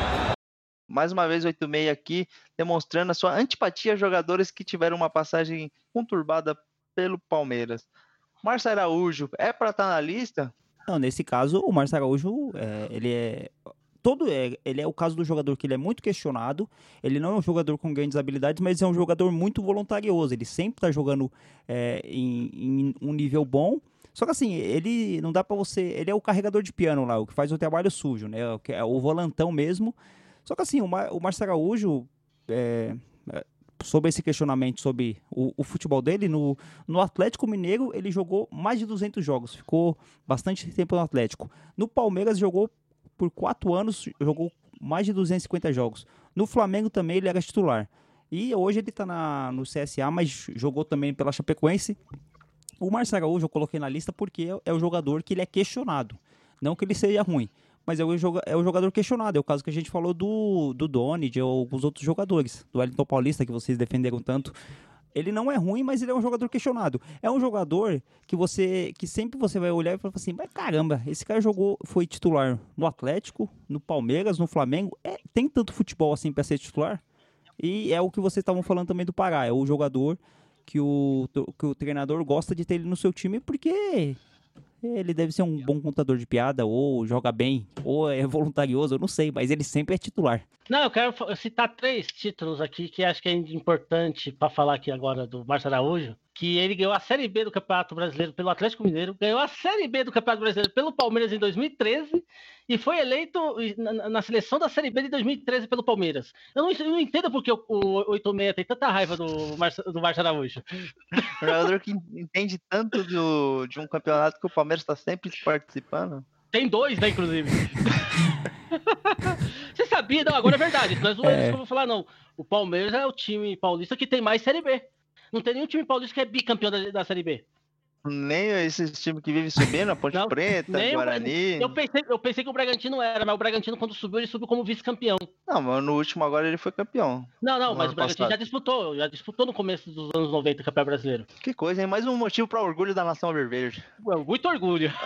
Mais uma vez, 86 aqui, demonstrando a sua antipatia a jogadores que tiveram uma passagem conturbada pelo Palmeiras. Márcio Araújo, é pra estar na lista? Não, nesse caso, o Márcio Araújo, é, ele é. Todo é, ele é o caso do jogador que ele é muito questionado. Ele não é um jogador com grandes habilidades, mas é um jogador muito voluntarioso. Ele sempre tá jogando é, em, em um nível bom. Só que assim, ele não dá pra você. Ele é o carregador de piano lá, o que faz o trabalho sujo, né? O, que é o volantão mesmo. Só que assim, o, Mar, o Márcio Araújo, é, é, sobre esse questionamento sobre o, o futebol dele, no, no Atlético Mineiro ele jogou mais de 200 jogos, ficou bastante tempo no Atlético. No Palmeiras jogou por quatro anos, jogou mais de 250 jogos. No Flamengo também ele era titular. E hoje ele tá na, no CSA, mas jogou também pela Chapecoense. O Márcio Araújo eu coloquei na lista porque é, é o jogador que ele é questionado. Não que ele seja ruim, mas é o, é o jogador questionado. É o caso que a gente falou do, do Doni, de alguns outros jogadores. Do Wellington Paulista, que vocês defenderam tanto. Ele não é ruim, mas ele é um jogador questionado. É um jogador que você que sempre você vai olhar e falar assim, mas caramba, esse cara jogou, foi titular no Atlético, no Palmeiras, no Flamengo. É, tem tanto futebol assim para ser titular? E é o que vocês estavam falando também do Pará, é o jogador que o, que o treinador gosta de ter ele no seu time porque ele deve ser um bom contador de piada, ou joga bem, ou é voluntarioso, eu não sei, mas ele sempre é titular. Não, eu quero citar três títulos aqui que acho que é importante para falar aqui agora do Márcio Araújo. Que ele ganhou a Série B do Campeonato Brasileiro pelo Atlético Mineiro, ganhou a Série B do Campeonato Brasileiro pelo Palmeiras em 2013 e foi eleito na, na- seleção da Série B de 2013 pelo Palmeiras. Eu não, eu não entendo porque o, o 86 tem tanta raiva do do Márcio Araújo. Um jogador que entende tanto do, de um campeonato que o Palmeiras está sempre participando. Tem dois, né, inclusive. Você sabia? Não, agora é verdade. Não é que eu vou falar, não. O Palmeiras é o time paulista que tem mais Série B. Não tem nenhum time paulista que é bicampeão da, da Série B. Nem esses times que vivem subindo, a Ponte Não, Preta, nem o- Guarani. Eu pensei, eu pensei que o Bragantino era, mas o Bragantino, quando subiu, ele subiu como vice-campeão. Não, mas no último agora ele foi campeão. Não, não, mas o Bragantino passado. já disputou, já disputou no começo dos anos 90 o Campeonato Brasileiro. Que coisa, hein? Mais um motivo para orgulho da nação. Ué, Muito orgulho.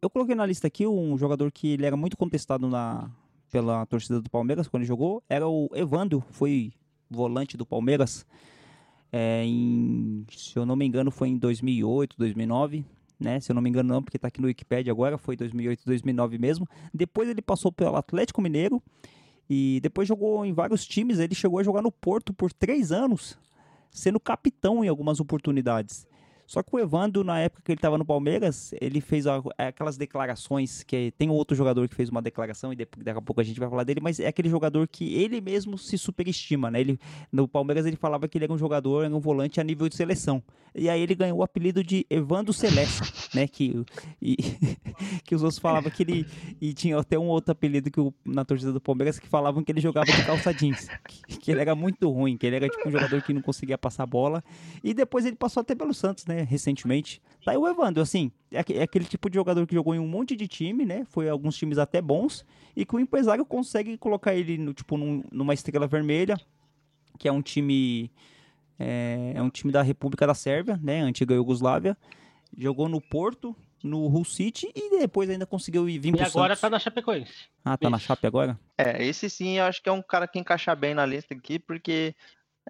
Eu coloquei na lista aqui um jogador que ele era muito contestado na, pela torcida do Palmeiras quando ele jogou, era o Evandro, foi volante do Palmeiras. É, em, se eu não me engano, foi em 2008, 2009, né? Se eu não me engano, não, porque tá aqui no Wikipedia agora, foi 2008, 2009 mesmo. Depois ele passou pelo Atlético Mineiro e depois jogou em vários times. Ele chegou a jogar no Porto por três anos, sendo capitão em algumas oportunidades. Só que o Evandro, na época que ele estava no Palmeiras, ele fez aquelas declarações que tem outro jogador que fez uma declaração e daqui a pouco a gente vai falar dele, mas é aquele jogador que ele mesmo se superestima, né? Ele, no Palmeiras ele falava que ele era um jogador, era um volante a nível de seleção. E aí ele ganhou o apelido de Evandro Celeste, né? Que, e- que os outros falavam que ele. E tinha até um outro apelido que o- na torcida do Palmeiras que falavam que ele jogava de calça jeans. Que, que ele era muito ruim, que ele era tipo um jogador que não conseguia passar bola. E depois ele passou até pelo Santos, né? Recentemente. Tá aí o Evandro, assim. É, é aquele tipo de jogador que jogou em um monte de time, né? Foi alguns times até bons. E que o empresário consegue colocar ele no, tipo, num- numa estrela vermelha, que é um time. É, é um time da República da Sérvia, né? Antiga Iugoslávia. Jogou no Porto no Hull City e depois ainda conseguiu ir vir E pro agora Santos. tá na Chapecoense. Ah, tá na Isso. Chape agora? É, esse sim eu acho que é um cara que encaixa bem na lista aqui, porque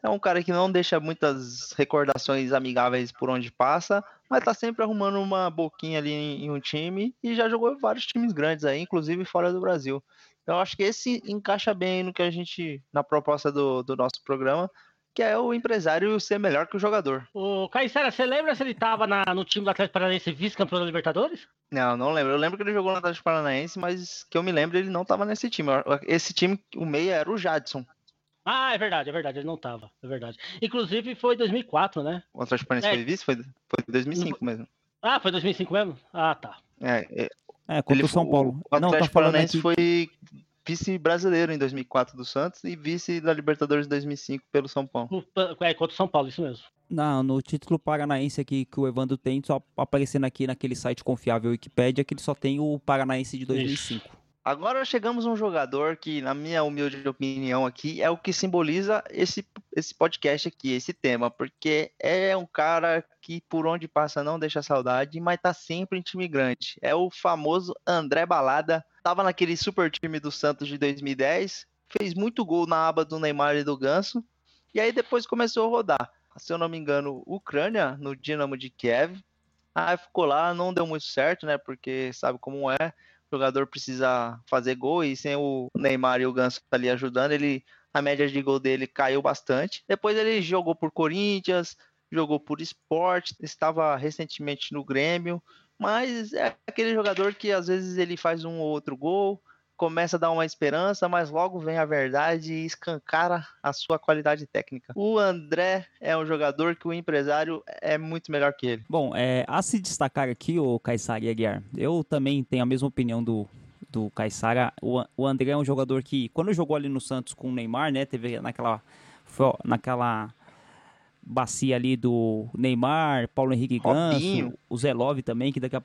é um cara que não deixa muitas recordações amigáveis por onde passa, mas tá sempre arrumando uma boquinha ali em, um time e já jogou vários times grandes aí, inclusive fora do Brasil. Então eu acho que esse encaixa bem no que a gente, na proposta do, do nosso programa, que é o empresário ser melhor que o jogador. Ô, Caissara, você lembra se ele tava na- no time do Atlético Paranaense vice-campeão da Libertadores? Não, não lembro. Eu lembro que ele jogou no Atlético Paranaense, mas que eu me lembro ele não tava nesse time. Esse time, o meia era o Jadson. Ah, é verdade, é verdade, ele não tava, é verdade. Inclusive foi 2004, né? O Atlético Paranaense É. foi vice? Foi, foi 2005 mesmo. Ah, foi 2005 mesmo? Ah, tá. É, é, É, contra o São Paulo. O não, tá Atlético falando Paranaense aqui. foi vice-brasileiro em 2004 do Santos e vice da Libertadores 2005 pelo São Paulo. O- É, contra o São Paulo, isso mesmo. Não, no título paranaense aqui que o Evandro tem, só aparecendo aqui naquele site confiável Wikipédia, que ele só tem o Paranaense de 2005. Agora chegamos a um jogador que, na minha humilde opinião aqui, é o que simboliza esse, esse podcast aqui, esse tema, porque é um cara que por onde passa não deixa saudade, mas tá sempre em time grande. É o famoso André Balada, tava naquele super time do Santos de 2010, fez muito gol na aba do Neymar e do Ganso, e aí depois começou a rodar. Se eu não me engano, Ucrânia, no Dinamo de Kiev. Aí ficou lá, não deu muito certo, né? Porque sabe como é jogador precisa fazer gol e sem o Neymar e o Ganso ali ajudando, ele a média de gol dele caiu bastante. Depois ele jogou por Corinthians, jogou por Sport, estava recentemente no Grêmio, mas é aquele jogador que às vezes ele faz um ou outro gol, começa a dar uma esperança, mas logo vem a verdade e escancara a sua qualidade técnica. O André é um jogador que o empresário é muito melhor que ele. Bom, é, a se destacar aqui, o Caissara e Aguiar, eu também tenho a mesma opinião do, do Caissara. O, o André é um jogador que, quando jogou ali no Santos com o Neymar, né, teve naquela, foi naquela bacia ali do Neymar, Paulo Henrique Robinho. Ganso, o Zé Love também, que daqui a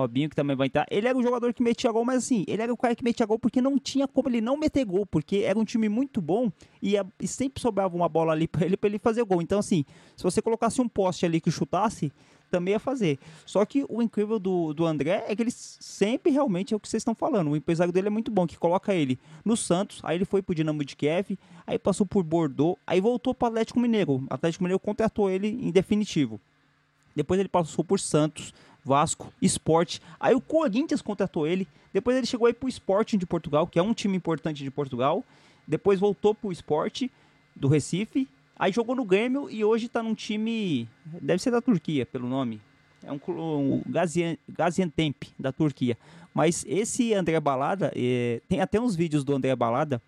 Robinho, que também vai entrar. Ele era o jogador que metia gol, mas assim, ele era o cara que metia gol porque não tinha como ele não meter gol, porque era um time muito bom e, e sempre sobrava uma bola ali pra ele, ele fazer gol. Então, assim, se você colocasse um poste ali que chutasse, também ia fazer. Só que o incrível do, do André é que ele sempre realmente é o que vocês estão falando. O empresário dele é muito bom, que coloca ele no Santos, aí ele foi pro Dinamo de Kiev, aí passou por Bordeaux, aí voltou pro Atlético Mineiro. O Atlético Mineiro contratou ele em definitivo. Depois ele passou por Santos, Vasco, Sport. Aí o Corinthians contratou ele. Depois ele chegou aí pro Sporting de Portugal, que é um time importante de Portugal. Depois voltou pro Sport do Recife. Aí jogou no Grêmio e hoje tá num time. Deve ser da Turquia, pelo nome. É um, um Gaziantep, da Turquia. Mas esse André Balada, eh, tem até uns vídeos do André Balada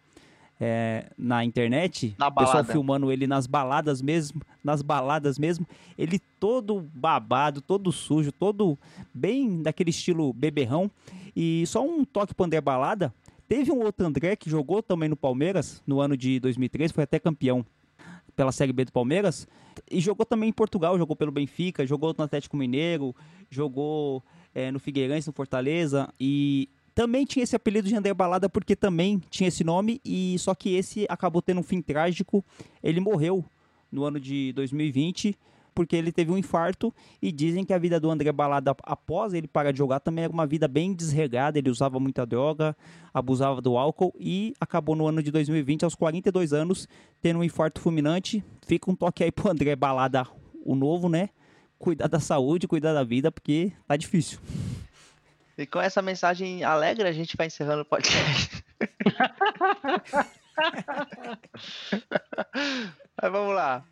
eh, na internet. Na pessoal filmando ele nas baladas mesmo. Nas baladas mesmo. Ele todo babado, todo sujo, todo bem daquele estilo beberrão. E só um toque pro André Balada. Teve um outro André que jogou também no Palmeiras no ano de 2003, foi até campeão pela Série B do Palmeiras. E jogou também em Portugal, jogou pelo Benfica, jogou no Atlético Mineiro, jogou eh, no Figueirense, no Fortaleza. E também tinha esse apelido de André Balada porque também tinha esse nome. E só que esse acabou tendo um fim trágico. Ele morreu no ano de 2020 porque ele teve um infarto e dizem que a vida do André Balada após ele parar de jogar também era uma vida bem desregada, ele usava muita droga, abusava do álcool e acabou no ano de 2020 aos 42 anos tendo um infarto fulminante. Fica um toque aí pro André Balada, o novo, né? Cuidar da saúde, cuidar da vida, porque tá difícil. E com essa mensagem alegre, a gente vai encerrando o podcast. Mas vamos lá.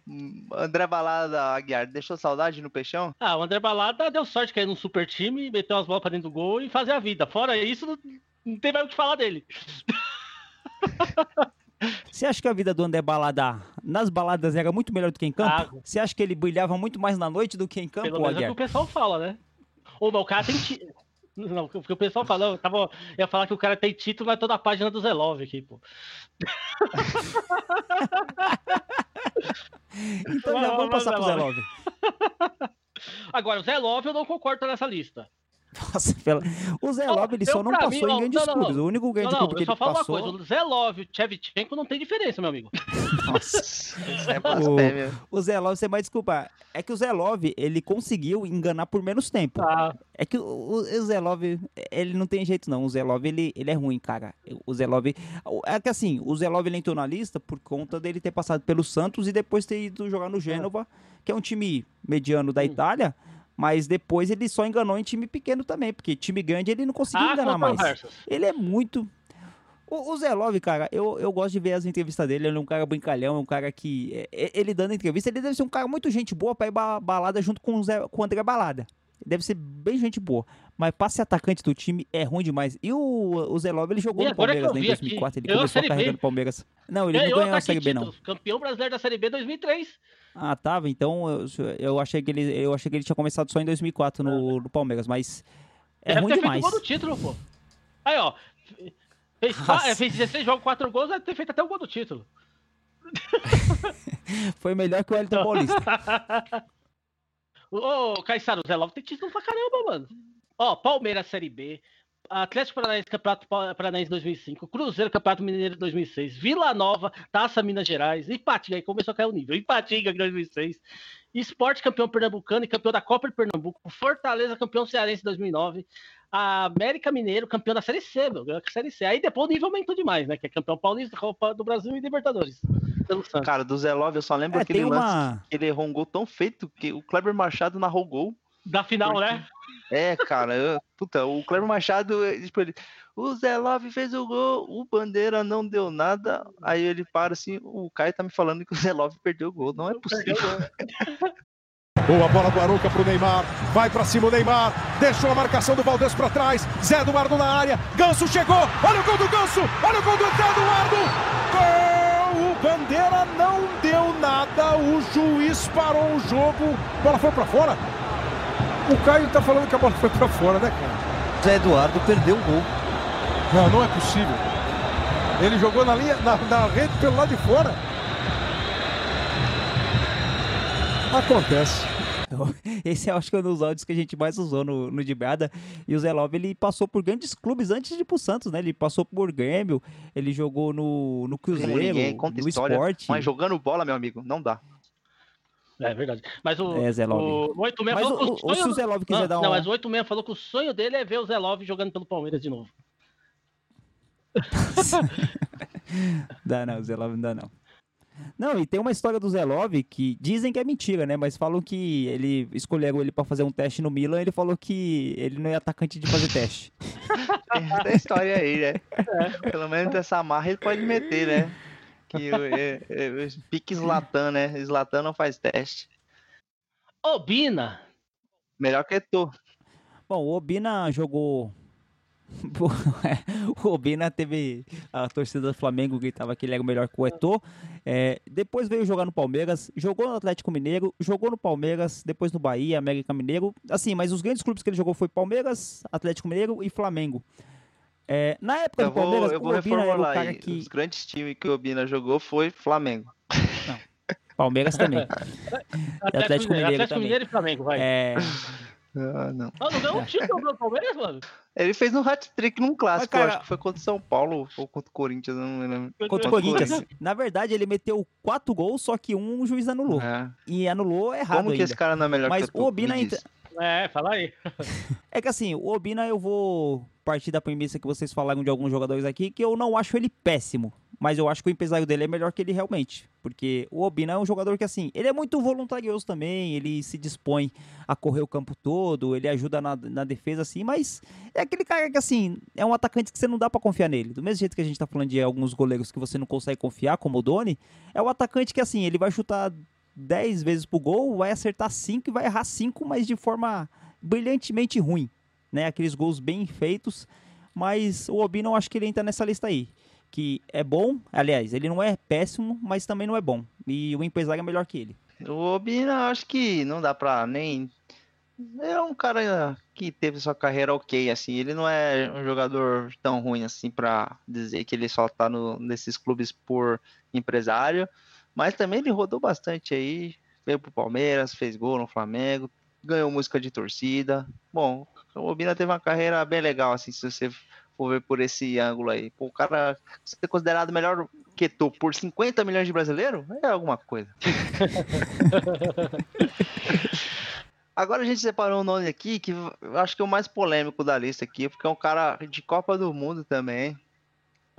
André Balada Aguiar, deixou saudade no peixão? Ah, o André Balada deu sorte cair num super time, meteu as bolas pra dentro do gol e fazer a vida. Fora isso, não, não tem mais o que falar dele. Você acha que a vida do André Balada nas baladas era muito melhor do que em campo? Ah, Você acha que ele brilhava muito mais na noite do que em campo, Pelo menos é o que o pessoal fala, né? Ou não, o cara tem. Não, o que o pessoal fala, eu tava, ia falar que o cara tem título na toda a página do Zelov aqui, pô. Então já Vamos, passar pro Love. Agora, o Zelov eu não concordo nessa lista. Nossa, pela... O Zé Love, ele eu, só não passou mim, em grandes não, não, clubes. não. O único grande Não, não, clube que eu só ele falo passou... uma coisa, o Zé Love e o Chevchenko não tem diferença, meu amigo. Nossa. Isso é blasfêmia. O Zé Love, você vai desculpar. É que o Zé Love, ele conseguiu enganar por menos tempo. Tá. É que o, o- o Zé Love, ele não tem jeito não. O Zé Love, ele, ele é ruim, cara. O Zé Love... É que assim, o Zé Love, ele entrou na lista por conta dele ter passado pelo Santos e depois ter ido jogar no Gênova, que é um time mediano da Hum. Itália, mas depois ele só enganou em time pequeno também, porque time grande ele não conseguiu Há enganar mais. Ele é muito. O, o Zé Love, cara, eu, eu gosto de ver as entrevistas dele. Ele é um cara brincalhão, é um cara que. é- é- ele dando entrevista, ele deve ser um cara muito gente boa pra ir ba- balada junto com o, Zé, com o André Balada. Deve ser bem gente boa. Mas pra ser atacante do time é ruim demais. E o, o Zé Love, ele jogou E no Palmeiras né, em vi aqui, 2004. Ele a começou Série B. carregando o Palmeiras. Não, ele não Ganhou ganhou a Série B, não. Campeão brasileiro da Série B 2003. Ah, tava. Então eu, eu, achei que ele, eu achei que ele tinha começado só em 2004 no, no Palmeiras. Mas é Deve ruim ter demais. feito gol do título, pô. Aí, ó. Fez, é, fez 16 jogos, 4 gols, deve ter feito até o gol do título. Foi melhor que o Elton Paulista. Ô, Caissaro, o Zé Love tem título pra caramba, mano. Ó, Palmeiras Série B, Atlético Paranaense Campeonato Pa- Paranaense 2005, Cruzeiro Campeonato Mineiro 2006, Vila Nova, Taça Minas Gerais, Ipatinga, aí começou a cair o nível, Ipatinga 2006, Esporte campeão pernambucano e campeão da Copa de Pernambuco, Fortaleza campeão cearense 2009, a América Mineiro campeão da Série C, meu, Série C. Aí depois o nível aumentou demais, né, que é campeão paulista, Copa do Brasil e Libertadores. Pelo Santos. Cara, do Zé Love eu só lembro É, aquele tem lance uma. que ele errou um gol tão feito que o Kleber Machado narrou o gol. Da final, Porque- né? É, cara, eu- puta, o Kleber Machado, tipo, ele, o Zé Love fez o gol, o Bandeira não deu nada. Aí ele para assim, o Caio tá me falando que o Zé Love perdeu o gol. Não é possível. Boa bola do Arouca pro Neymar. Vai pra cima o Neymar. Deixou a marcação do Valdez pra trás. Zé Eduardo na área. Ganso chegou. Olha o gol do Ganso. Olha o gol do Zé Eduardo. Gol! O Bandeira não deu nada. O juiz parou o jogo. Bola foi pra fora? O Caio tá falando que a bola foi pra fora, né, cara? Zé Eduardo perdeu o gol. Não, não é possível. Ele jogou na linha, na, na rede pelo lado de fora. Acontece. Esse eu acho que é um dos áudios que a gente mais usou no, no Dibrada. E o Zé Love, ele passou por grandes clubes antes de ir pro Santos, né? Ele passou por Grêmio, ele jogou no, no Cruzeiro, ninguém, conta no história. Esporte. Mas jogando bola, meu amigo, não dá. É verdade. Mas o, É, o, o 86 Mas falou o, que o- o sonho... se o Zé Love quiser não, dar um... não, mas o 86 falou que o sonho dele é ver o Zé Love jogando pelo Palmeiras de novo. Dá não, o Zé Love não dá não. Não, e tem uma história do Zé Love que dizem que é mentira, né? Mas falam que ele escolheram ele pra fazer um teste no Milan. Ele falou que ele não é atacante de fazer teste. Tem essa história aí, né? É. Pelo menos essa marra ele pode meter, né? Que o é, é, pique Zlatan, né? Zlatan não faz teste. Ô, Bina! Melhor que tu. Bom, o Obina jogou. O Obina teve. A torcida do Flamengo gritava que ele era o melhor que o Eto'o. É, depois veio jogar no Palmeiras, jogou no Atlético Mineiro, jogou no Palmeiras, depois no Bahia, América Mineiro. Assim, mas os grandes clubes que ele jogou foi Palmeiras, Atlético Mineiro e Flamengo. É, na época Eu do Palmeiras, vou, eu vou era reformular aí. que. Os grandes times que o Obina jogou foi Flamengo. Palmeiras também. Atlético Mineiro Atlético também. Mineiro e Flamengo, vai. É, Ah, não. Ah, não ganhou um título do Palmeiras, mano? Ele fez um hat-trick num clássico, Mas, cara- acho que foi contra o São Paulo ou contra o Corinthians, eu não lembro. contra o Corinthians. Na verdade, ele meteu quatro gols, só que um o juiz anulou. É. E anulou errado Como que ainda. esse cara não é melhor Mas que o Obina Me entra-. É, fala aí. É que assim, o Obina eu vou partir da premissa que vocês falaram de alguns jogadores aqui, que eu não acho ele péssimo. Mas eu acho que o empresário dele é melhor que ele realmente. Porque o Obina é um jogador que, assim, ele é muito voluntarioso também, ele se dispõe a correr o campo todo, ele ajuda na, na defesa, assim, mas é aquele cara que, assim, é um atacante que você não dá pra confiar nele. Do mesmo jeito que a gente tá falando de alguns goleiros que você não consegue confiar, como o Doni, é o atacante que, assim, ele vai chutar 10 vezes pro gol, vai acertar 5 e vai errar 5, mas de forma brilhantemente ruim, né? Aqueles gols bem feitos, mas o Obina eu acho que ele entra nessa lista aí, que é bom, aliás, ele não é péssimo, mas também não é bom, e o empresário é melhor que ele. O Obina, eu acho que não dá pra nem. É um cara que teve sua carreira ok, assim. Ele não é um jogador tão ruim assim pra dizer que ele só tá no, nesses clubes por empresário. Mas também ele rodou bastante aí. Veio pro Palmeiras, fez gol no Flamengo, ganhou música de torcida. Bom, O Obina teve uma carreira bem legal, assim, se você for ver por esse ângulo aí. Pô, o cara ser considerado melhor que tu por 50 milhões de brasileiros é alguma coisa. Agora a gente separou um nome aqui que eu acho que é o mais polêmico da lista aqui, porque é um cara de Copa do Mundo também.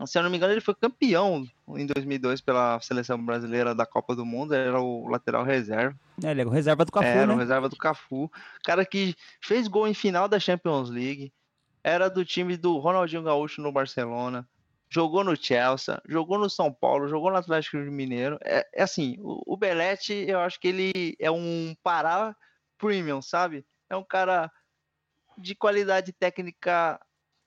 Se eu não me engano, ele foi campeão em 2002 pela seleção brasileira da Copa do Mundo. Era o lateral reserva. É, ele é o reserva do Cafu, Era né? o reserva do Cafu. Cara que fez gol em final da Champions League. Era do time do Ronaldinho Gaúcho no Barcelona. Jogou no Chelsea, jogou no São Paulo, jogou no Atlético Mineiro. É, é assim, o, o Belletti, eu acho que ele é um Pará premium, sabe? É um cara de qualidade técnica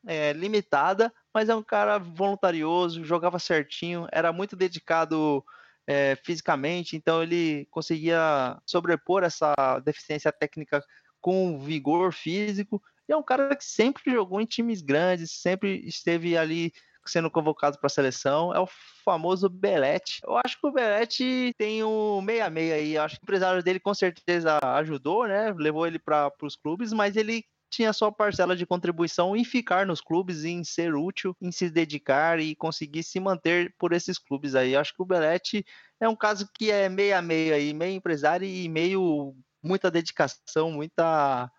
é, limitada, mas é um cara voluntarioso, jogava certinho, era muito dedicado é, fisicamente, então ele conseguia sobrepor essa deficiência técnica com vigor físico. E é um cara que sempre jogou em times grandes, sempre esteve ali sendo convocado para a seleção, é o famoso Belete. Eu acho que o Belete tem um meia-meia aí. Eu acho que o empresário dele com certeza ajudou, né? Levou ele para os clubes, mas ele tinha sua parcela de contribuição em ficar nos clubes, em ser útil, em se dedicar e conseguir se manter por esses clubes aí. Acho que o Belete é um caso que é meia-meia aí, meio empresário e meio muita dedicação, muita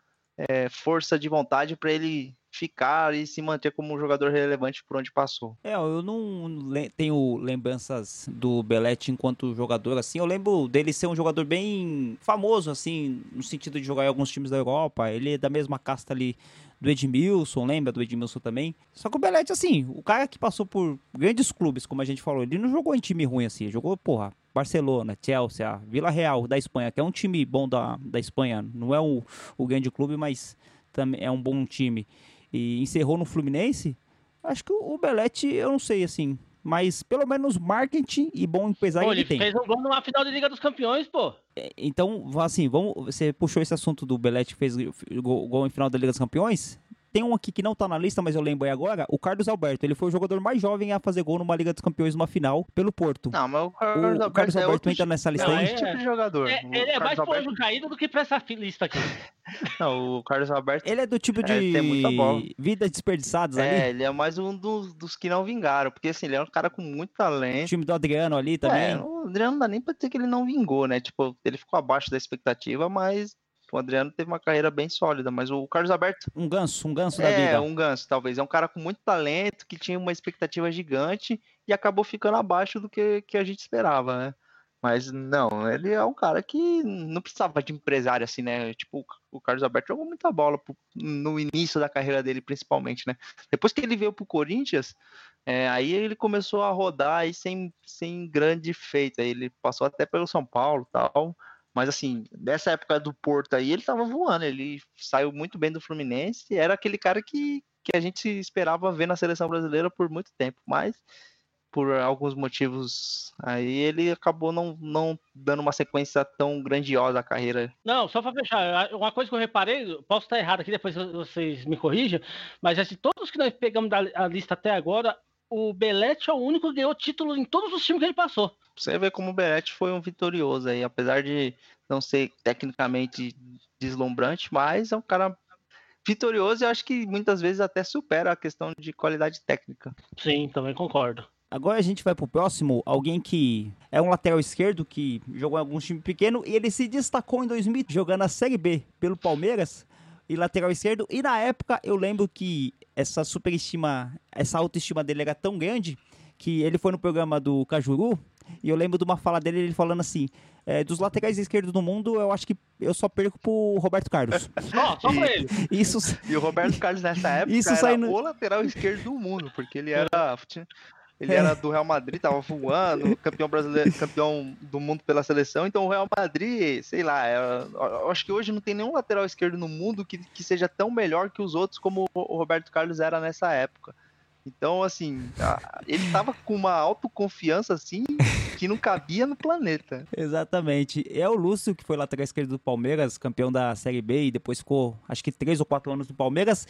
é, força de vontade para ele ficar e se manter como um jogador relevante por onde passou. É, eu não le tenho lembranças do Belete enquanto jogador, assim. Eu lembro dele ser um jogador bem famoso, assim, no sentido de jogar em alguns times da Europa. Ele é da mesma casta ali do Edmilson, lembra do Edmilson também? Só que o Belete, assim, o cara que passou por grandes clubes, como a gente falou, ele não jogou em time ruim, assim. Jogou, porra, Barcelona, Chelsea, Vila Real da Espanha, que é um time bom da, da Espanha. Não é o, o grande clube, mas também é um bom time e encerrou no Fluminense, acho que o Belete, eu não sei assim, mas pelo menos marketing e bom empresário Pô, ele, ele tem. fez um gol numa final de Liga dos Campeões, pô. Então, assim, vamos, você puxou esse assunto do Belete que fez gol, gol em final da Liga dos Campeões? Tem um aqui que não tá na lista, mas eu lembrei agora, o Carlos Alberto. Ele foi o jogador mais jovem a fazer gol numa Liga dos Campeões numa final pelo Porto. Não, mas o Carlos o, Alberto, o Carlos é Alberto outro entra nessa lista Não, aí. é- tipo de jogador. É, O ele é mais Carlos pro Alberto- anjo caído do que pra essa lista aqui. Não, o Carlos Alberto Ele é do tipo É, tem muita bola. de vidas desperdiçadas é, ali. ele é mais um dos, dos que não vingaram, porque assim, ele é um cara com muito O talento. time do Adriano ali também. É, o Adriano não dá nem pra dizer que ele não vingou, né? Tipo, ele ficou abaixo da expectativa, mas o Adriano teve uma carreira bem sólida. Mas o Carlos Alberto Um ganso, um ganso da é vida. um ganso, talvez. É um cara com muito talento, que tinha uma expectativa gigante e acabou ficando abaixo do que, que a gente esperava, né? Mas não, ele é um cara que não precisava de empresário assim, né? Tipo, o Carlos Alberto jogou muita bola no início da carreira dele, principalmente, né? Depois que ele veio pro Corinthians, é, aí ele começou a rodar aí sem, sem grande feito. Aí ele passou até pelo São Paulo e tal. Mas assim, dessa época do Porto aí, ele tava voando. Ele saiu muito bem do Fluminense. Era aquele cara que, que a gente esperava ver na seleção brasileira por muito tempo. Mas por alguns motivos aí ele acabou não, não dando uma sequência tão grandiosa à carreira. Não, só pra fechar, uma coisa que eu reparei, posso estar errado aqui, depois vocês me corrijam, mas assim, todos que nós pegamos da lista até agora, o Belete é o único que ganhou título em todos os times que ele passou. Você vê como o Belete foi um vitorioso aí, apesar de não ser tecnicamente deslumbrante, mas é um cara vitorioso e eu acho que muitas vezes até supera a questão de qualidade técnica. Sim, também concordo. Agora a gente vai pro próximo, alguém que é um lateral esquerdo que jogou em alguns times pequenos e ele se destacou em 2000 jogando a Série B pelo Palmeiras e lateral esquerdo. E na época eu lembro que essa superestima, essa autoestima dele era tão grande que ele foi no programa do Cajuru e eu lembro de uma fala dele ele falando assim: é, dos laterais esquerdos do mundo, eu acho que eu só perco pro Roberto Carlos. Só, só pra ele. Isso E o Roberto Carlos nessa época Isso era saindo- o lateral esquerdo do mundo, porque ele era ele era do Real Madrid, tava voando, campeão brasileiro, campeão do mundo pela seleção. Então o Real Madrid, sei lá, é- eu acho que hoje não tem nenhum lateral esquerdo no mundo que, que seja tão melhor que os outros como o Roberto Carlos era nessa época. Então, assim, ele tava com uma autoconfiança assim que não cabia no planeta. Exatamente. É o Lúcio, que foi lateral esquerdo do Palmeiras, campeão da Série B e depois ficou, acho que três ou quatro anos do Palmeiras.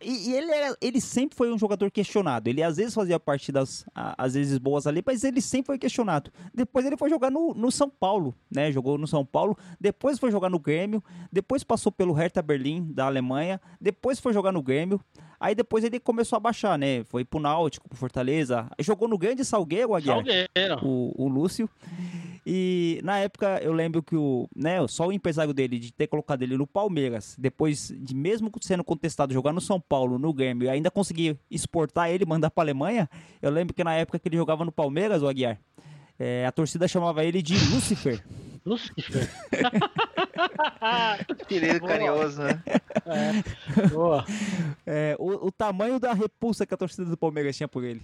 E, e ele, era, ele sempre foi um jogador questionado. Ele às vezes fazia partidas, às vezes boas ali, mas ele sempre foi questionado. Depois ele foi jogar no, no São Paulo, né? Jogou no São Paulo, depois foi jogar no Grêmio, depois passou pelo Hertha Berlim, da Alemanha, depois foi jogar no Grêmio. Aí depois ele começou a baixar, né? Foi pro Náutico, pro Fortaleza. Jogou no grande Salgueiro, Aguiar Salgueiro. o, o Lúcio. E na época eu lembro que o, né, só o empresário dele de ter colocado ele no Palmeiras, depois de mesmo sendo contestado jogar no São Paulo, no Grêmio, e ainda conseguir exportar ele, e mandar pra Alemanha. Eu lembro que na época que ele jogava no Palmeiras, o Aguiar, é, a torcida chamava ele de Lúcifer. Lucifer. Querido Boa. carinhoso, né? Boa. É, o, o tamanho da repulsa que a torcida do Palmeiras tinha por ele.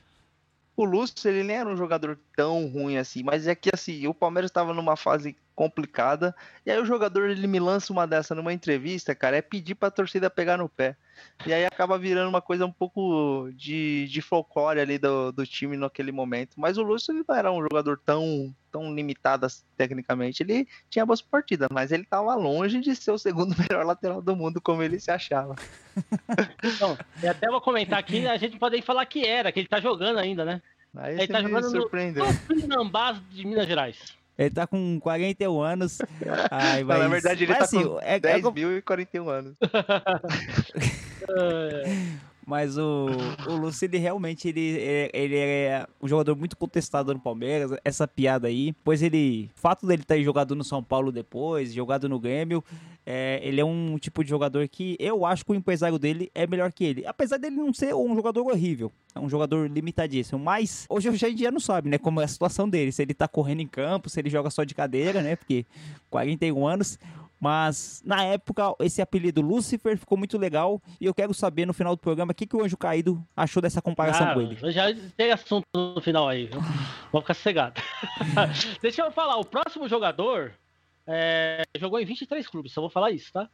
O Lúcio, ele nem era um jogador tão ruim assim, mas é que assim, o Palmeiras estava numa fase complicada, e aí o jogador ele me lança uma dessa numa entrevista, cara, é pedir pra torcida pegar no pé. E aí acaba virando uma coisa um pouco de, de folclore ali do, do time naquele momento. Mas o Lúcio ele não era um jogador tão, tão limitado assim, tecnicamente, ele tinha boas partidas, mas ele tava longe de ser o segundo melhor lateral do mundo, como ele se achava. Então, até vou comentar aqui, a gente pode falar que era, que ele tá jogando ainda, né? Aí Ele tá me jogando no- surpreendeu. No Pinambás de Minas Gerais. Ele tá com 41 anos. Ai, Não, na mas- verdade, ele mas, tá assim, com é- é 10 como- mil e 41 anos. Mas o, o Lúcio, ele realmente ele, ele, é um jogador muito contestado no Palmeiras, essa piada aí. Pois ele, o fato dele ter jogado no São Paulo depois, jogado no Grêmio, é, ele é um tipo de jogador que eu acho que o empresário dele é melhor que ele. Apesar dele não ser um jogador horrível, é um jogador limitadíssimo. Mas hoje a gente já não sabe, né, como é a situação dele. Se ele tá correndo em campo, se ele joga só de cadeira, né, porque 41 anos. Mas na época, esse apelido Lucifer ficou muito legal. E eu quero saber no final do programa o que, que o Anjo Caído achou dessa comparação ah, com ele. Já tem assunto no final aí, viu? Vou ficar sossegado. Deixa eu falar, o próximo jogador é, jogou em 23 clubes, só vou falar isso, tá?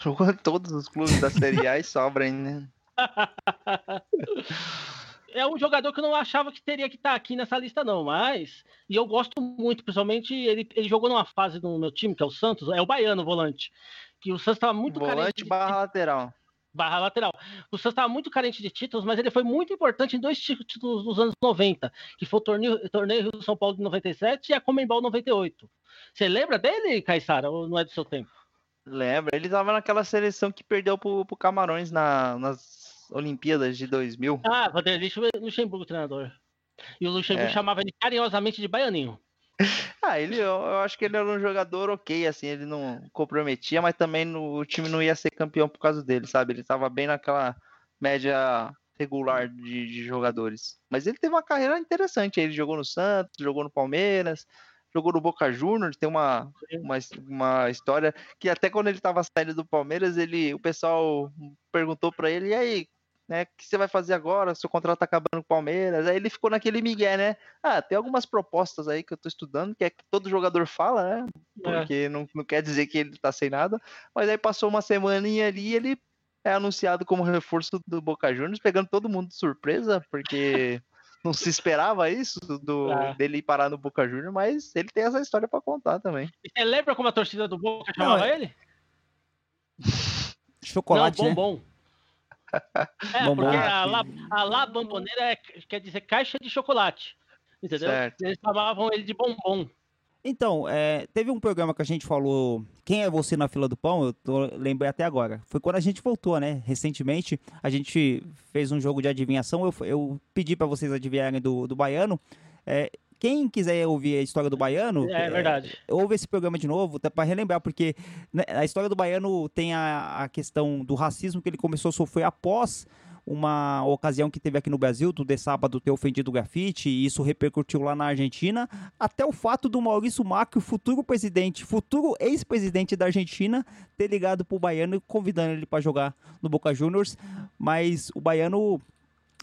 Jogou em todos os clubes da Série A e sobra ainda. É um jogador que eu não achava que teria que estar aqui nessa lista, não, mas. E eu gosto muito, principalmente, ele, ele jogou numa fase no meu time, que é o Santos, é o Baiano, o volante. Que o Santos estava muito carente Volante de barra lateral. barra lateral. O Santos estava muito carente de títulos, mas ele foi muito importante em dois tí- títulos dos anos 90, que foi o torneio, torneio Rio São Paulo de 97 e a Comembol 98. Você lembra dele, Caissara, ou não é do seu tempo? Lembra? Ele tava naquela seleção que perdeu pro, pro Camarões na- nas Olimpíadas de 2000. Ah, Vanderlei Luxemburgo, treinador. E o Luxemburgo É. chamava ele carinhosamente de Baianinho. Ah, ele, eu, eu acho que ele era um jogador ok, assim, ele não comprometia, mas também no, o time não ia ser campeão por causa dele, sabe? Ele tava bem naquela média regular de, de jogadores. Mas ele teve uma carreira interessante, ele jogou no Santos, jogou no Palmeiras, jogou no Boca Juniors, tem uma, uma, uma história que até quando ele tava saindo do Palmeiras, ele, o pessoal perguntou pra ele, e aí, né, o que você vai fazer agora? Seu contrato tá acabando com o Palmeiras. Aí ele ficou naquele migué, né? Ah, tem algumas propostas aí que eu tô estudando, que é que todo jogador fala, né? É. Porque não, não quer dizer que ele tá sem nada. Mas aí passou uma semaninha ali e ele é anunciado como reforço do Boca Juniors, pegando todo mundo de surpresa, porque não se esperava isso do, É. dele ir parar no Boca Juniors, mas ele tem essa história pra contar também. Você lembra como a torcida do Boca chamava é- ele? Chocolate, não, né? É, Bombom. porque a La, a La Bomboneira é- quer dizer caixa de chocolate. Entendeu? Certo. Eles chamavam ele de bombom. Então, é, teve um programa que a gente falou Quem é você na fila do pão? Eu tô, lembrei até agora. Foi quando a gente voltou, né? Recentemente, a gente fez um jogo de adivinhação. Eu, eu pedi para vocês adivinharem do, do Baiano. É, quem quiser ouvir a história do Baiano, É verdade. ouve esse programa de novo, tá para relembrar, porque né, a história do baiano tem a, a questão do racismo que ele começou a sofrer após uma ocasião que teve aqui no Brasil, do de sábado ter ofendido o grafite, e isso repercutiu lá na Argentina, até o fato do Maurício Macri, o futuro presidente, futuro ex-presidente da Argentina, ter ligado pro baiano e convidando ele para jogar no Boca Juniors, mas o baiano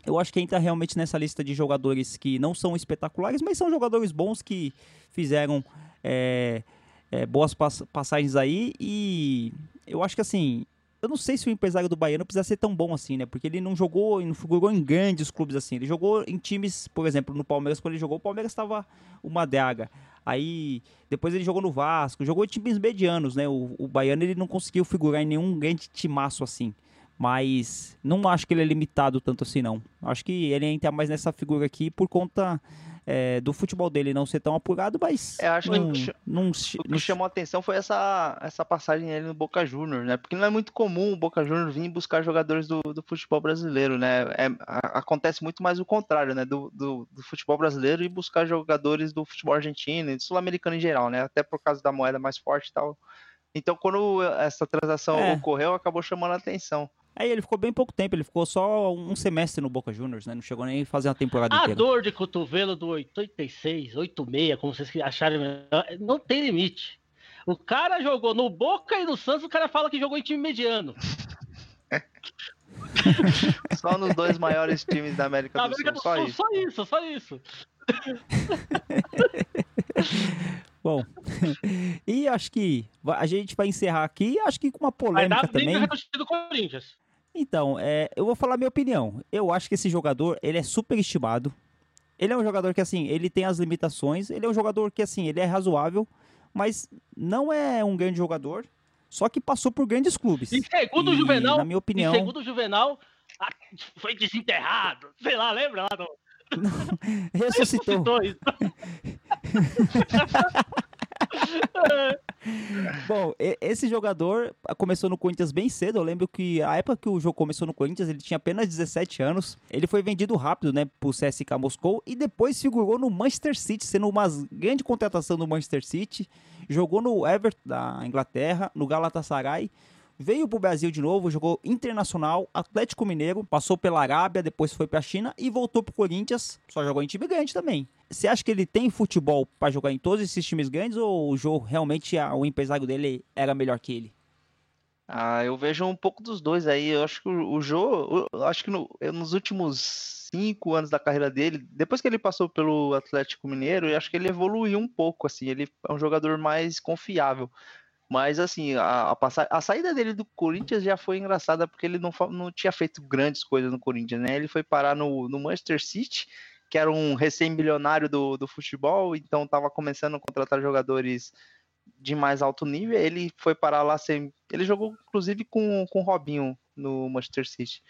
eu acho que entra realmente nessa lista de jogadores que não são espetaculares, mas são jogadores bons que fizeram é, é, boas pass- passagens aí. E eu acho que assim, eu não sei se o empresário do Baiano precisa ser tão bom assim, né? Porque ele não jogou, não figurou em grandes clubes assim. Ele jogou em times, por exemplo, no Palmeiras, quando ele jogou, o Palmeiras estava uma draga. Aí, depois ele jogou no Vasco, jogou em times medianos, né? O, o Baiano ele não conseguiu figurar em nenhum grande timaço assim. Mas não acho que ele é limitado tanto assim, não. Acho que ele entra mais nessa figura aqui por conta é, do futebol dele não ser tão apurado, mas. É, acho não, que não, o que chamou a atenção foi essa, essa passagem dele no Boca Juniors, né? Porque não é muito comum o Boca Juniors vir buscar jogadores do, do futebol brasileiro, né? É, acontece muito mais o contrário, né? Do, do, do, futebol brasileiro e buscar jogadores do futebol argentino e sul-americano em geral, né? Até por causa da moeda mais forte e tal. Então, quando essa transação é. ocorreu, acabou chamando a atenção. Aí ele ficou bem pouco tempo, ele ficou só um semestre no Boca Juniors, né? Não chegou nem a fazer uma temporada a inteira. A dor de cotovelo do 86, 86, como vocês acharem melhor, não tem limite. O cara jogou no Boca e no Santos, o cara fala que jogou em time mediano. só nos dois maiores times da América, do, América do Sul, Sul. Só isso, só isso. Só isso. Bom, e acho que a gente vai encerrar aqui, acho que com uma polêmica Vai dar também. Do Corinthians. Então, é, eu vou falar minha opinião. Eu acho que esse jogador, ele é super estimado. Ele é um jogador que, assim, ele tem as limitações. Ele é um jogador que, assim, ele é razoável, mas não é um grande jogador. Só que passou por grandes clubes. E segundo o Juvenal, na minha opinião, segundo o Juvenal, foi desenterrado. Sei lá, lembra lá do... Ressuscitou. Ressuscitou isso. Bom, esse jogador começou no Corinthians bem cedo. Eu lembro que a época que o jogo começou no Corinthians, ele tinha apenas 17 anos. Ele foi vendido rápido, né, pro CSK Moscou e depois figurou no Manchester City, sendo uma grande contratação do Manchester City. Jogou no Everton da Inglaterra, no Galatasaray veio para o Brasil de novo, jogou Internacional, Atlético Mineiro, passou pela Arábia, depois foi para a China e voltou para o Corinthians, só jogou em time grande também. Você acha que ele tem futebol para jogar em todos esses times grandes ou o jogo realmente o empresário dele era melhor que ele? Ah, eu vejo um pouco dos dois aí. Eu acho que o, Jô, acho que no, nos últimos cinco anos da carreira dele, depois que ele passou pelo Atlético Mineiro, eu acho que ele evoluiu um pouco, assim, ele é um jogador mais confiável. Mas assim, a, a, a, saída dele do Corinthians já foi engraçada porque ele não, não tinha feito grandes coisas no Corinthians, né? Ele foi parar no, no Manchester City, que era um recém-milionário do, do futebol, então estava começando a contratar jogadores de mais alto nível. Ele foi parar lá sem. Ele jogou, inclusive, com, com o Robinho no Manchester City.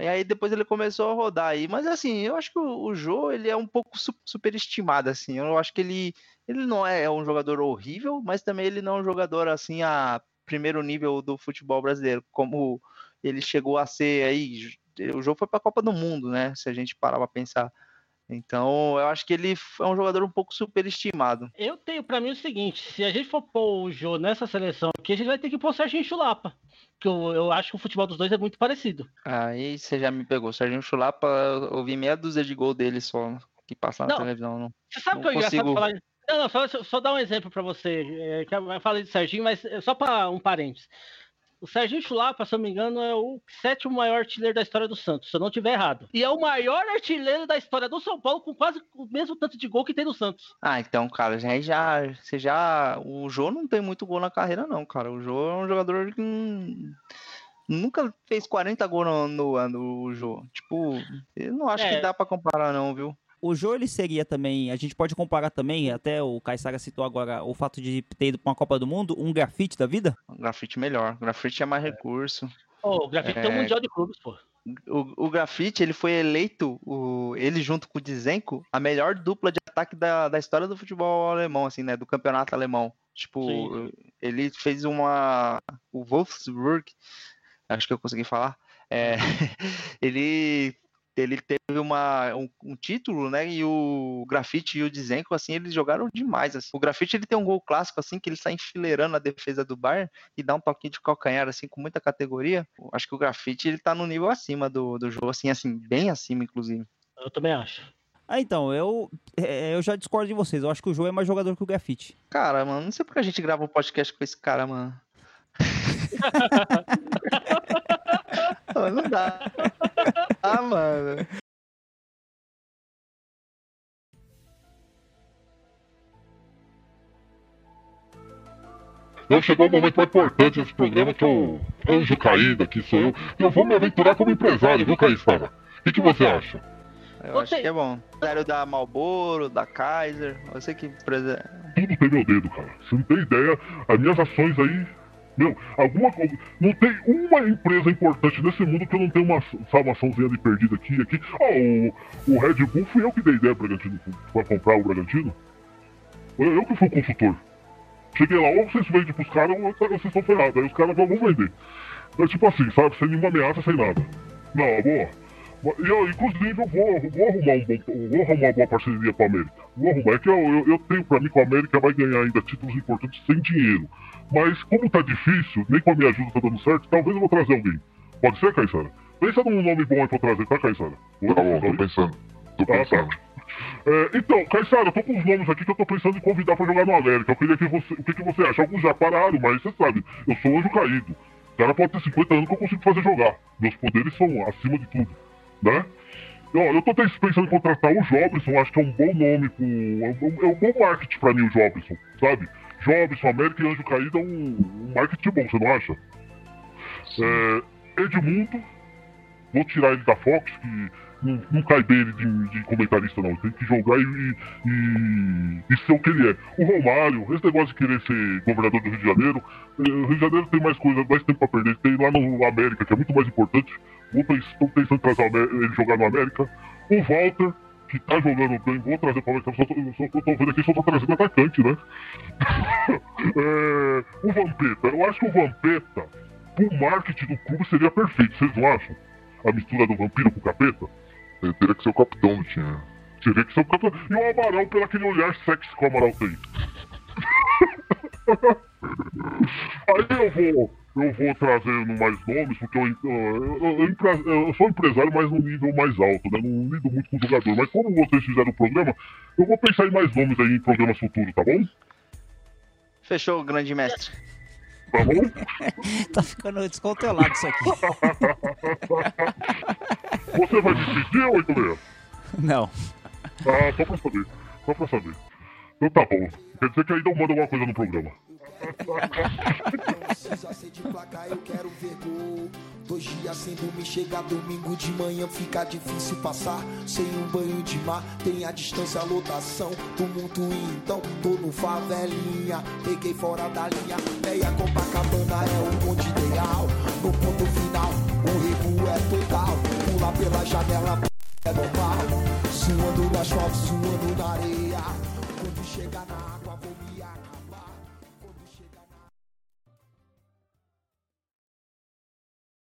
E aí depois ele começou a rodar aí. Mas assim, eu acho que o, o Jô, ele é um pouco su superestimado, assim. Eu acho que ele, ele não é um jogador horrível, mas também ele não é um jogador, assim, a primeiro nível do futebol brasileiro. Como ele chegou a ser aí... O Jô foi para a Copa do Mundo, né? Se a gente parar para pensar. Então, eu acho que ele é um jogador um pouco superestimado. Eu tenho para mim o seguinte: se a gente for pôr o Jô nessa seleção aqui, a gente vai ter que pôr o Serginho Chulapa. Porque eu, eu acho que o futebol dos dois é muito parecido. Aí você já me pegou. Serginho Chulapa, eu vi meia dúzia de gol dele só que passa na televisão. Não, você sabe que é engraçado falar. Não, não, só, só dar um exemplo para você. É, que eu falei de Serginho, mas só para um parênteses. O Serginho Chulapa, se eu não me engano, é o sétimo maior artilheiro da história do Santos, se eu não estiver errado. E é o maior artilheiro da história do São Paulo, com quase o mesmo tanto de gol que tem no Santos. Ah, então, cara, já, já, você já. O Jô não tem muito gol na carreira, não, cara. O Jô é um jogador que. Nunca fez 40 gols no, no ano, o Jô. Tipo, eu não acho é. que dá para comparar, não, viu? O Jô, ele seria também, a gente pode comparar também, até o Caissara citou agora, o fato de ter ido para uma Copa do Mundo, um grafite da vida? Um grafite melhor, o grafite é mais recurso. Oh, o grafite é... tem um mundial de clubes, pô. O, o grafite, ele foi eleito, o, ele junto com o Dizenko, a melhor dupla de ataque da, da história do futebol alemão, assim, né, do campeonato alemão. Tipo, Sim. ele fez uma, o Wolfsburg, acho que eu consegui falar, é, ele ele teve uma, um, um, título, né? E o Grafite e o Dizenko, assim, eles jogaram demais. Assim. O Grafite ele tem um gol clássico, assim, que ele sai enfileirando a defesa do Bayern e dá um toquinho de calcanhar, assim, com muita categoria. Acho que o Grafite ele tá no nível acima do, do jogo, assim, assim, bem acima, inclusive. Eu também acho. Ah, então, eu, é, eu já discordo de vocês. Eu acho que o João é mais jogador que o Grafite. Cara, mano, não sei porque a gente grava um podcast com esse cara, mano. não dá. Ah, mano. Eu chegou o momento mais importante desse programa, que é o anjo caído aqui, sou eu. Eu vou me aventurar como empresário, viu, Caissara? O que, que você acha? Eu você... acho que é bom. Zero da Malboro, da Kaiser, você que... Tudo tem meu dedo, cara. Você não tem ideia, as minhas ações aí Meu, alguma coisa. Não tem uma empresa importante nesse mundo que eu não tenha uma salvaçãozinha de perdida aqui aqui. Oh, o, o Red Bull fui eu que dei ideia pro Bragantino pra comprar o Bragantino. Eu, eu que fui o consultor. Cheguei lá, ou vocês vendem pros caras, ou vocês estão ferrados. Aí os caras vão vender. É tipo assim, sabe? Sem nenhuma ameaça, sem nada. Não, boa. Eu, inclusive, eu vou, vou, arrumar um bom, vou arrumar uma boa parceria com a América. Vou arrumar. É que eu, eu, eu tenho pra mim que a América vai ganhar ainda títulos importantes sem dinheiro. Mas como tá difícil, nem com a minha ajuda tá dando certo, talvez eu vou trazer alguém. Pode ser, Caissara? Pensa num nome bom aí pra trazer, tá, Caissara? Tá bom, tô pensando. Tô Ah, tá. pensando. É, então, Caissara, eu tô com os nomes aqui que eu tô pensando em convidar pra jogar no América. Eu queria que você. O que, que você acha? Alguns já pararam, mas você sabe, eu sou anjo caído. O cara pode ter 50 anos que eu consigo fazer jogar. Meus poderes são acima de tudo, né? Ó, eu tô até pensando em contratar o Jobson, acho que é um bom nome pro. É um, é um bom marketing pra mim o Jobson, sabe? Jobson, América e Anjo Caído é um, um marketing bom, você não acha? É, Edmundo, vou tirar ele da Fox, que não, não cai bem ele de, de comentarista, não. Tem que jogar e, e, e ser o que ele é. O Romário, esse negócio de querer ser governador do Rio de Janeiro, eh, o Rio de Janeiro tem mais coisa, mais tempo pra perder. Tem lá no América, que é muito mais importante. Tô pensando em trazer o ele jogar no América. O Walter, que tá jogando bem, vou trazer pra América. Só tô, só tô, vendo aqui, só tô trazendo atacante, né? É, o Vampeta, eu acho que o Vampeta, pro marketing do clube, seria perfeito, vocês não acham? A mistura do vampiro com o capeta? Ele teria que ser o capitão do time. Teria que ser o capeta. E o Amaral, pelo aquele olhar sexy que o Amaral tem. Aí eu vou, eu vou trazendo mais nomes, porque eu, eu, eu- eu sou empresário, mas num nível mais alto, né? Não lido muito com o jogador. Mas como vocês fizeram o programa, eu vou pensar em mais nomes aí em programas futuros, tá bom? Fechou, grande mestre. Tá bom? Tá ficando descontrolado isso aqui. Você vai despedir, 86? Não. Ah, só pra saber. Só pra saber. Então tá bom. Quer dizer que ainda eu mando alguma coisa no programa. Precisa ser de placa, eu quero ver gol. Dois dias sem dormir, chega domingo de manhã, fica difícil passar. Sem um banho de mar, tem a distância, a lotação. Tumulto então, tô no favelinha. Peguei fora da linha, meia Copacabana é o ponto ideal. No ponto final, o recuo é total. Pular pela janela é normal. Suando no asfalto, suando na areia. Quando chega na